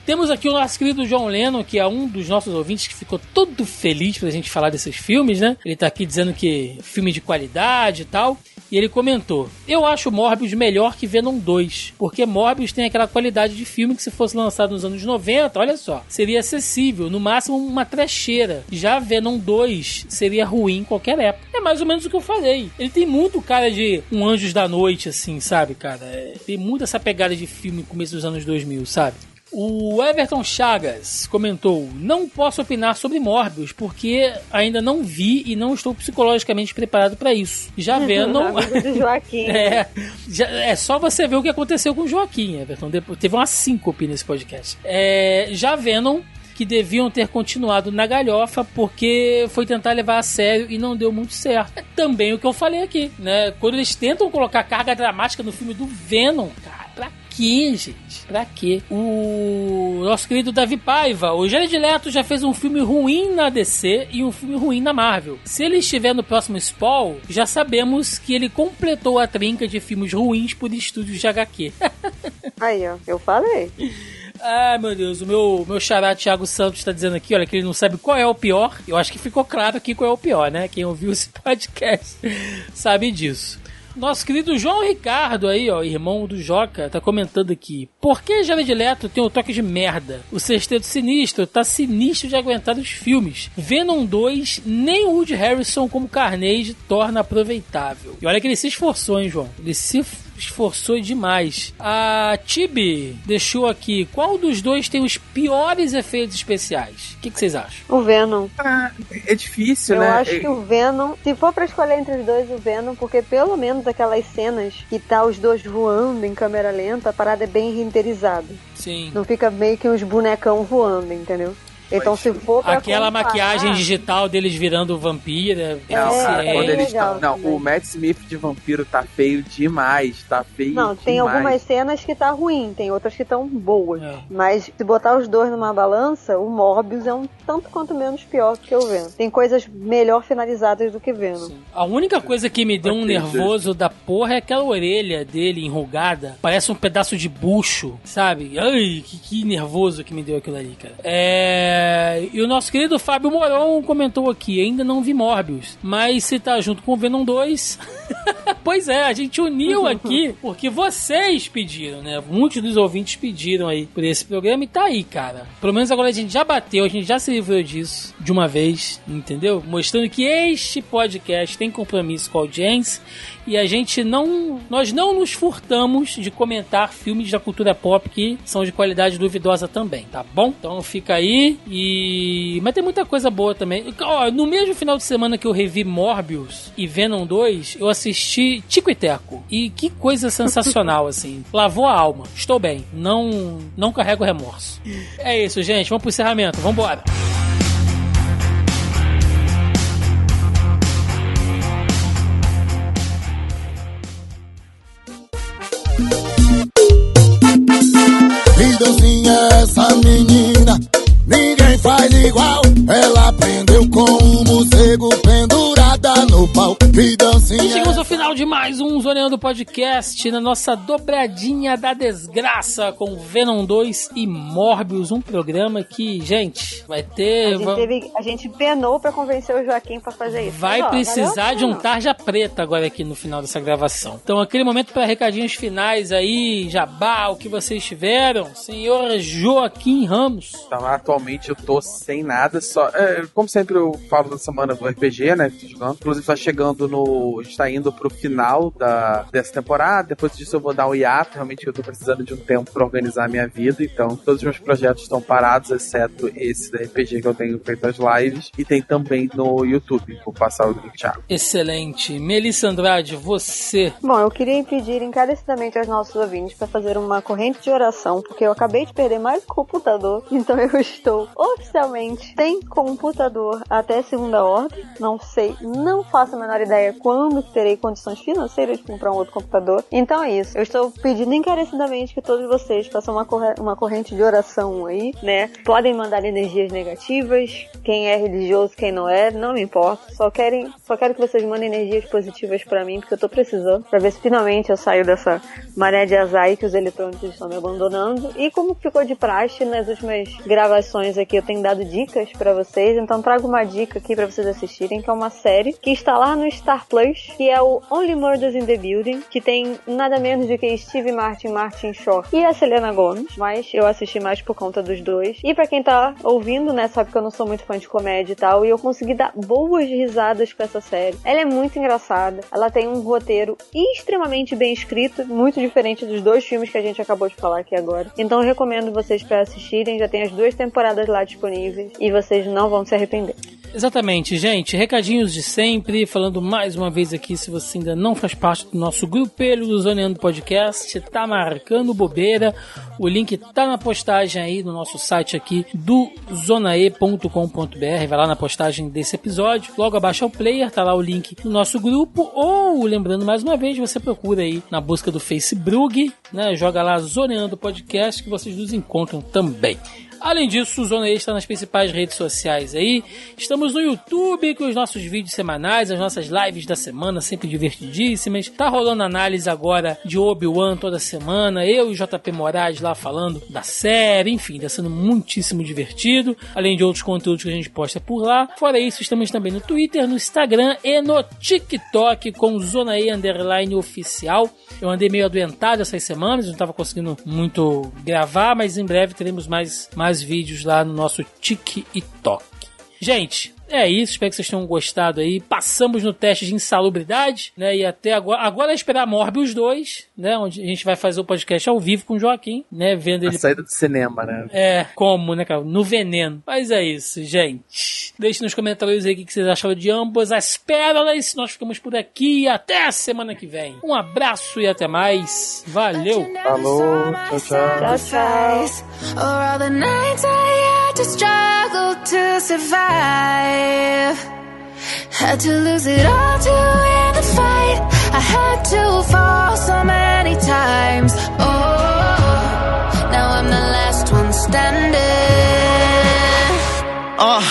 Temos aqui o nosso querido John Lennon, que é um dos nossos ouvintes que ficou todo feliz pra gente falar desses filmes, né? Ele tá aqui dizendo que filme de qualidade e tal. E ele comentou: Eu acho Morbius melhor que Venom 2, porque Morbius tem aquela qualidade de filme que se fosse lançado nos anos 90, olha só, seria acessível, no máximo uma trecheira. Já Venom 2 seria ruim em qualquer época. É mais ou menos o que eu falei. Ele tem muito cara de um Anjos da Noite, assim, sabe, cara? É, tem muito essa pegada de filme no começo dos anos 2000, sabe? O Everton Chagas comentou: Não posso opinar sobre Morbius porque ainda não vi e não estou psicologicamente preparado para isso. Já Venom. Joaquim. É, já- é só você ver o que aconteceu com o Joaquim, Everton. Depois, teve uma síncope nesse podcast. É, já Venom, que deviam ter continuado na galhofa porque foi tentar levar a sério e não deu muito certo. É também o que eu falei aqui, né? Quando eles tentam colocar carga dramática no filme do Venom, cara, pra quê, gente? Pra quê? O nosso querido Davi Paiva, o Jared Leto já fez um filme ruim na DC e um filme ruim na Marvel. Se ele estiver no próximo Spawn, já sabemos que ele completou a trinca de filmes ruins por estúdios de HQ. Aí, ó, eu falei. Ah, meu Deus, o meu, meu xará Thiago Santos tá dizendo aqui, olha, que ele não sabe qual é o pior. Eu acho que ficou claro aqui qual é o pior, né? Quem ouviu esse podcast sabe disso. Nosso querido João Ricardo aí, ó, irmão do Joca, tá comentando aqui. Por que Jared Leto tem o toque de merda? O Sexteto Sinistro tá sinistro de aguentar os filmes. Venom 2, nem o Woody Harrison como Carnage torna aproveitável. E olha que ele se esforçou, hein, João? Ele se esforçou demais. A Tibi deixou aqui. Qual dos dois tem os piores efeitos especiais? O que, que vocês acham? O Venom. Ah, é difícil, Eu né? acho É- que o Venom, se for pra escolher entre os dois, o Venom, porque pelo menos aquelas cenas que tá os dois voando em câmera lenta, a parada é bem renderizada. Sim. Não fica meio que uns bonecão voando, entendeu? Então se for pra Aquela comparar- maquiagem digital deles virando vampira. Não, cara, É, quando é eles estão. Não, também. o Matt Smith de vampiro tá feio demais. Tá feio Não, tem demais. algumas cenas que tá ruim, tem outras que estão boas. É. Mas se botar os dois numa balança, o Morbius é um tanto quanto menos pior do que o Venom. Tem coisas melhor finalizadas do que Venom. A única coisa que me deu um nervoso da porra é aquela orelha dele enrugada. Parece um pedaço de bucho, sabe? Ai, que, que nervoso que me deu aquilo ali, cara. É... E o nosso querido Fábio Moron comentou aqui: ainda não vi Morbius, mas se tá junto com o Venom 2. pois é, a gente uniu aqui porque vocês pediram, né? Muitos dos ouvintes pediram aí por esse programa e tá aí, cara. Pelo menos agora a gente já bateu, a gente já se livrou disso de uma vez, entendeu? Mostrando que este podcast tem compromisso com a audiência e a gente não. Nós não nos furtamos de comentar filmes da cultura pop que são de qualidade duvidosa também, tá bom? Então fica aí e. Mas tem muita coisa boa também. Ó, no mesmo final de semana que eu revi Morbius e Venom 2, eu assisti Tico e Teco. E que coisa sensacional, assim. Lavou a alma. Estou bem. Não, não carrego remorso. É isso, gente. Vamos pro encerramento. Vambora. Vidãozinha é essa menina, ninguém faz igual. E chegamos ao final de mais um Zoneando Podcast na nossa dobradinha da desgraça com Venom 2 e Morbius, um programa que, gente, vai A ter. gente, va- teve, a gente penou pra convencer o Joaquim pra fazer isso. Vai Mas, ó, precisar a de um tarja preta agora aqui no final dessa gravação. Então, aquele momento para recadinhos finais aí, jabá, o que vocês tiveram, senhor Joaquim Ramos. Então, atualmente eu tô sem nada, só. é, como sempre eu falo da semana do RPG, né? que tô jogando. Inclusive tá chegando no. A gente tá indo pro final da, dessa temporada. Depois disso eu vou dar um hiato. Realmente eu tô precisando de um tempo pra organizar a minha vida. Então, todos os meus projetos estão parados, exceto esse da RPG que eu tenho feito as lives. E tem também no YouTube. Vou passar o link, Thiago. Excelente. Melissa Andrade, você. Bom, eu queria pedir encarecidamente aos nossos ouvintes para fazer uma corrente de oração, porque eu acabei de perder mais um computador, então eu estou oficialmente sem computador até segunda ordem. Não sei, não faço a menor ideia quando terei condições financeiras de comprar um outro computador. Então é isso. Eu estou pedindo encarecidamente que todos vocês façam uma, uma corrente de oração aí, né? Podem mandar energias negativas, quem é religioso, quem não é, não me importa. Só querem, só quero que vocês mandem energias positivas pra mim, porque eu tô precisando, pra ver se finalmente eu saio dessa maré de azar que os eletrônicos estão me abandonando. E como ficou de praxe nas últimas gravações aqui, eu tenho dado dicas pra vocês, então trago uma dica aqui pra vocês assistirem, que é uma série que está lá no Star Plus, que é o Only Murders in the Building, que tem nada menos do que Steve Martin, Martin Short e a Selena Gomez, mas eu assisti mais por conta dos dois. E pra quem tá ouvindo, né, sabe que eu não sou muito fã de comédia e tal, e eu consegui dar boas risadas com essa série. Ela é muito engraçada, ela tem um roteiro extremamente bem escrito, muito diferente dos dois filmes que a gente acabou de falar aqui agora. Então eu recomendo vocês pra assistirem, já tem as duas temporadas lá disponíveis e vocês não vão se arrepender. Exatamente, gente. Recadinhos de sempre. Falando mais uma vez aqui, se você ainda não faz parte do nosso grupelho do Zoneando Podcast, tá marcando bobeira. O link tá na postagem aí no nosso site aqui do zonae.com.br. Vai lá na postagem desse episódio. Logo abaixo ao player, tá lá o link do nosso grupo. Ou, lembrando mais uma vez, você procura aí na busca do Facebook, né? Joga lá Zoneando Podcast que vocês nos encontram também. Além disso, o Zona E está nas principais redes sociais aí. Estamos no YouTube com os nossos vídeos semanais, as nossas lives da semana, sempre divertidíssimas. Tá rolando análise agora de Obi-Wan toda semana. Eu e JP Moraes lá falando da série, enfim, tá sendo muitíssimo divertido. Além de outros conteúdos que a gente posta por lá. Fora isso, estamos também no Twitter, no Instagram e no TikTok com Zona E Underline Oficial. Eu andei meio adoentado essas semanas, não estava conseguindo muito gravar, mas em breve teremos mais, mais vídeos lá no nosso TikTok. Gente, é isso, espero que vocês tenham gostado aí. Passamos no teste de insalubridade, né? E até agora. Agora é esperar Morbius 2, né? Onde a gente vai fazer o podcast ao vivo com o Joaquim, né? Vendo A ele. saída do cinema, né? É, como, né, cara? No veneno. Mas é isso, gente. Deixe nos comentários aí o que vocês acharam de ambas as pérolas. Nós ficamos por aqui. Até a semana que vem. Um abraço e até mais. Valeu! Falou, tchau, tchau. Tchau, tchau. To survive. Had to lose it all to win the fight. I had to fall so many times. Oh, now I'm the last one standing. Uh,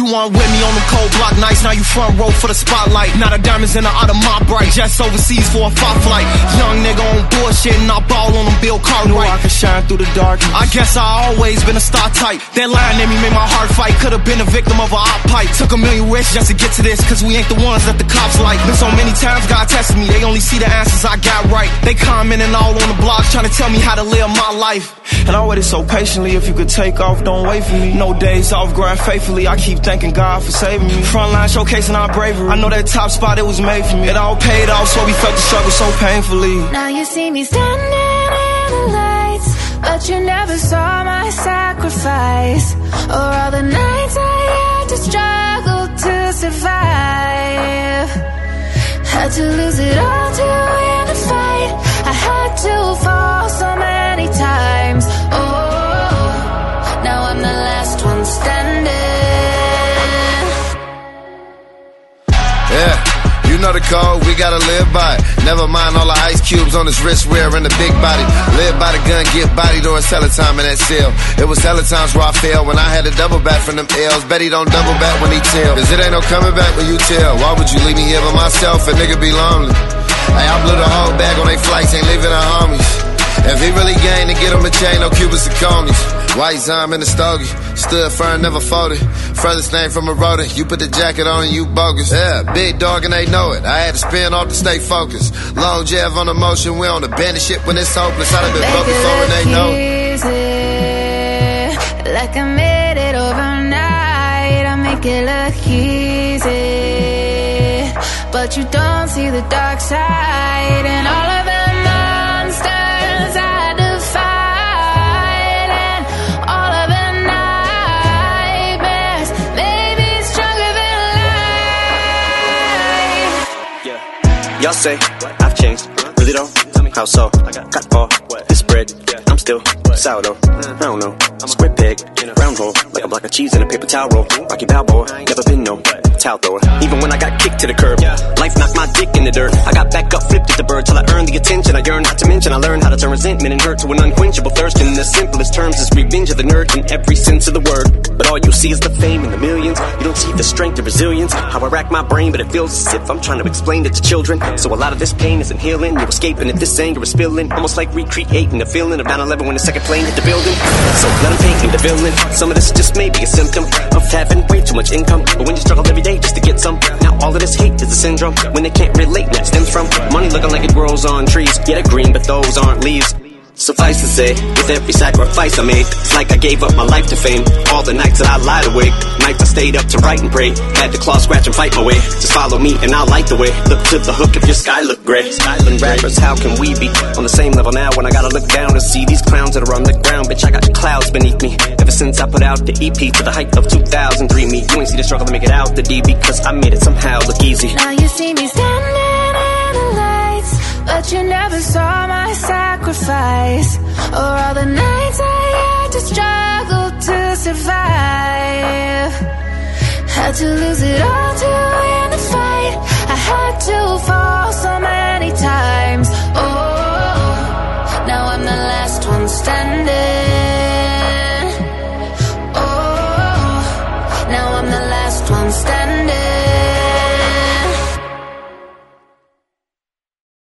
you weren't with me on them cold block nights, now you front row for the spotlight. Now the diamonds in the out of my bright, just overseas for a fight flight. Young nigga on bullshit and I ball on them Bill Cartwright. I can shine through the dark. I guess I always been a star type. That line in me made my heart fight. Could have been a victim of a op pipe. Took a million risks just to get to this, cause we ain't the ones that the cops like. Been so many times God tested me, they only see the answers I got right. They commenting all on the blogs trying to tell me how to live my life. And I waited so patiently, if you could take off, don't wait for me. No days off, grind faithfully. I keep thanking God for saving me. Frontline showcasing our bravery. I know that top spot, it was made for me. It all paid off, so we felt the struggle so painfully. Now you see me standing in the lights, but you never saw my sacrifice. Or all the nights I had to struggle to survive. Had to lose it all to win the fight. I had to fall so many times. Know the code, we gotta live by it. Never mind all the ice cubes on his wrist wearing the big body. Live by the gun, get bodied, or it's hella time in that cell. It was hella times where I failed when I had to double back from them L's. Bet he don't double back when he tell. Cause it ain't no coming back when you tell. Why would you leave me here by myself? A nigga be lonely. Hey, I blew the whole bag on they flights, ain't leaving the homies. If he really game to get him a chain, no Cubans and conies. White Zime in the stogie, stood firm, never folded. Furthest name from a rodent, you put the jacket on and you bogus. Yeah, big dog and they know it. I had to spin off to stay focused. Long jab on the motion, we on the bandit shit when it's hopeless. I'd have been broke before and they know it. like I made it overnight. I make it look easy, but you don't see the dark side and all of Y'all say I've changed, really though? How so? I Got ball, this bread, I'm still sourdough. I don't know. Square peg, round hole, like a block of cheese in a paper towel roll. Rocky Balboa, never been no towel thrower. Even when I got kicked to the curb, life knocked my dick in the dirt. I got back up, flipped at the bird till I earned the attention. I yearn not to mention, I learned how to turn resentment and hurt to an unquenchable thirst. In the simplest terms, is revenge of the nerd in every sense of the word. But all you see is the fame and the millions. You don't see the strength and resilience. How I rack my brain, but it feels as if I'm trying to explain it to children. So a lot of this pain isn't healing. You're escaping if this anger is spilling. Almost like recreating the feeling of 9-11 when the second plane hit the building. So let them paint me the villain. Some of this just may be a symptom of having way too much income. But when you struggle every day just to get some, now all of this hate is a syndrome. When they can't relate, that stems from money looking like it grows on trees. Yeah, they're green, but those aren't leaves. Suffice to say, with every sacrifice I made, it's like I gave up my life to fame. All the nights that I lied awake, nights I stayed up to write and pray. Had to claw, scratch, and fight my way. Just follow me and I'll light the way. Look to the hook if your sky look gray. Skyland rappers, how can we be on the same level now when I gotta look down and see these clowns that are on the ground? Bitch, I got clouds beneath me. Ever since I put out the EP to the height of 2003, me, you ain't see the struggle to make it out the D because I made it somehow look easy. Now you see me standing but you never saw my sacrifice Or all the nights I had to struggle to survive. Had to lose it all to win the fight. I had to fall so many times. Oh, now I'm the last one standing.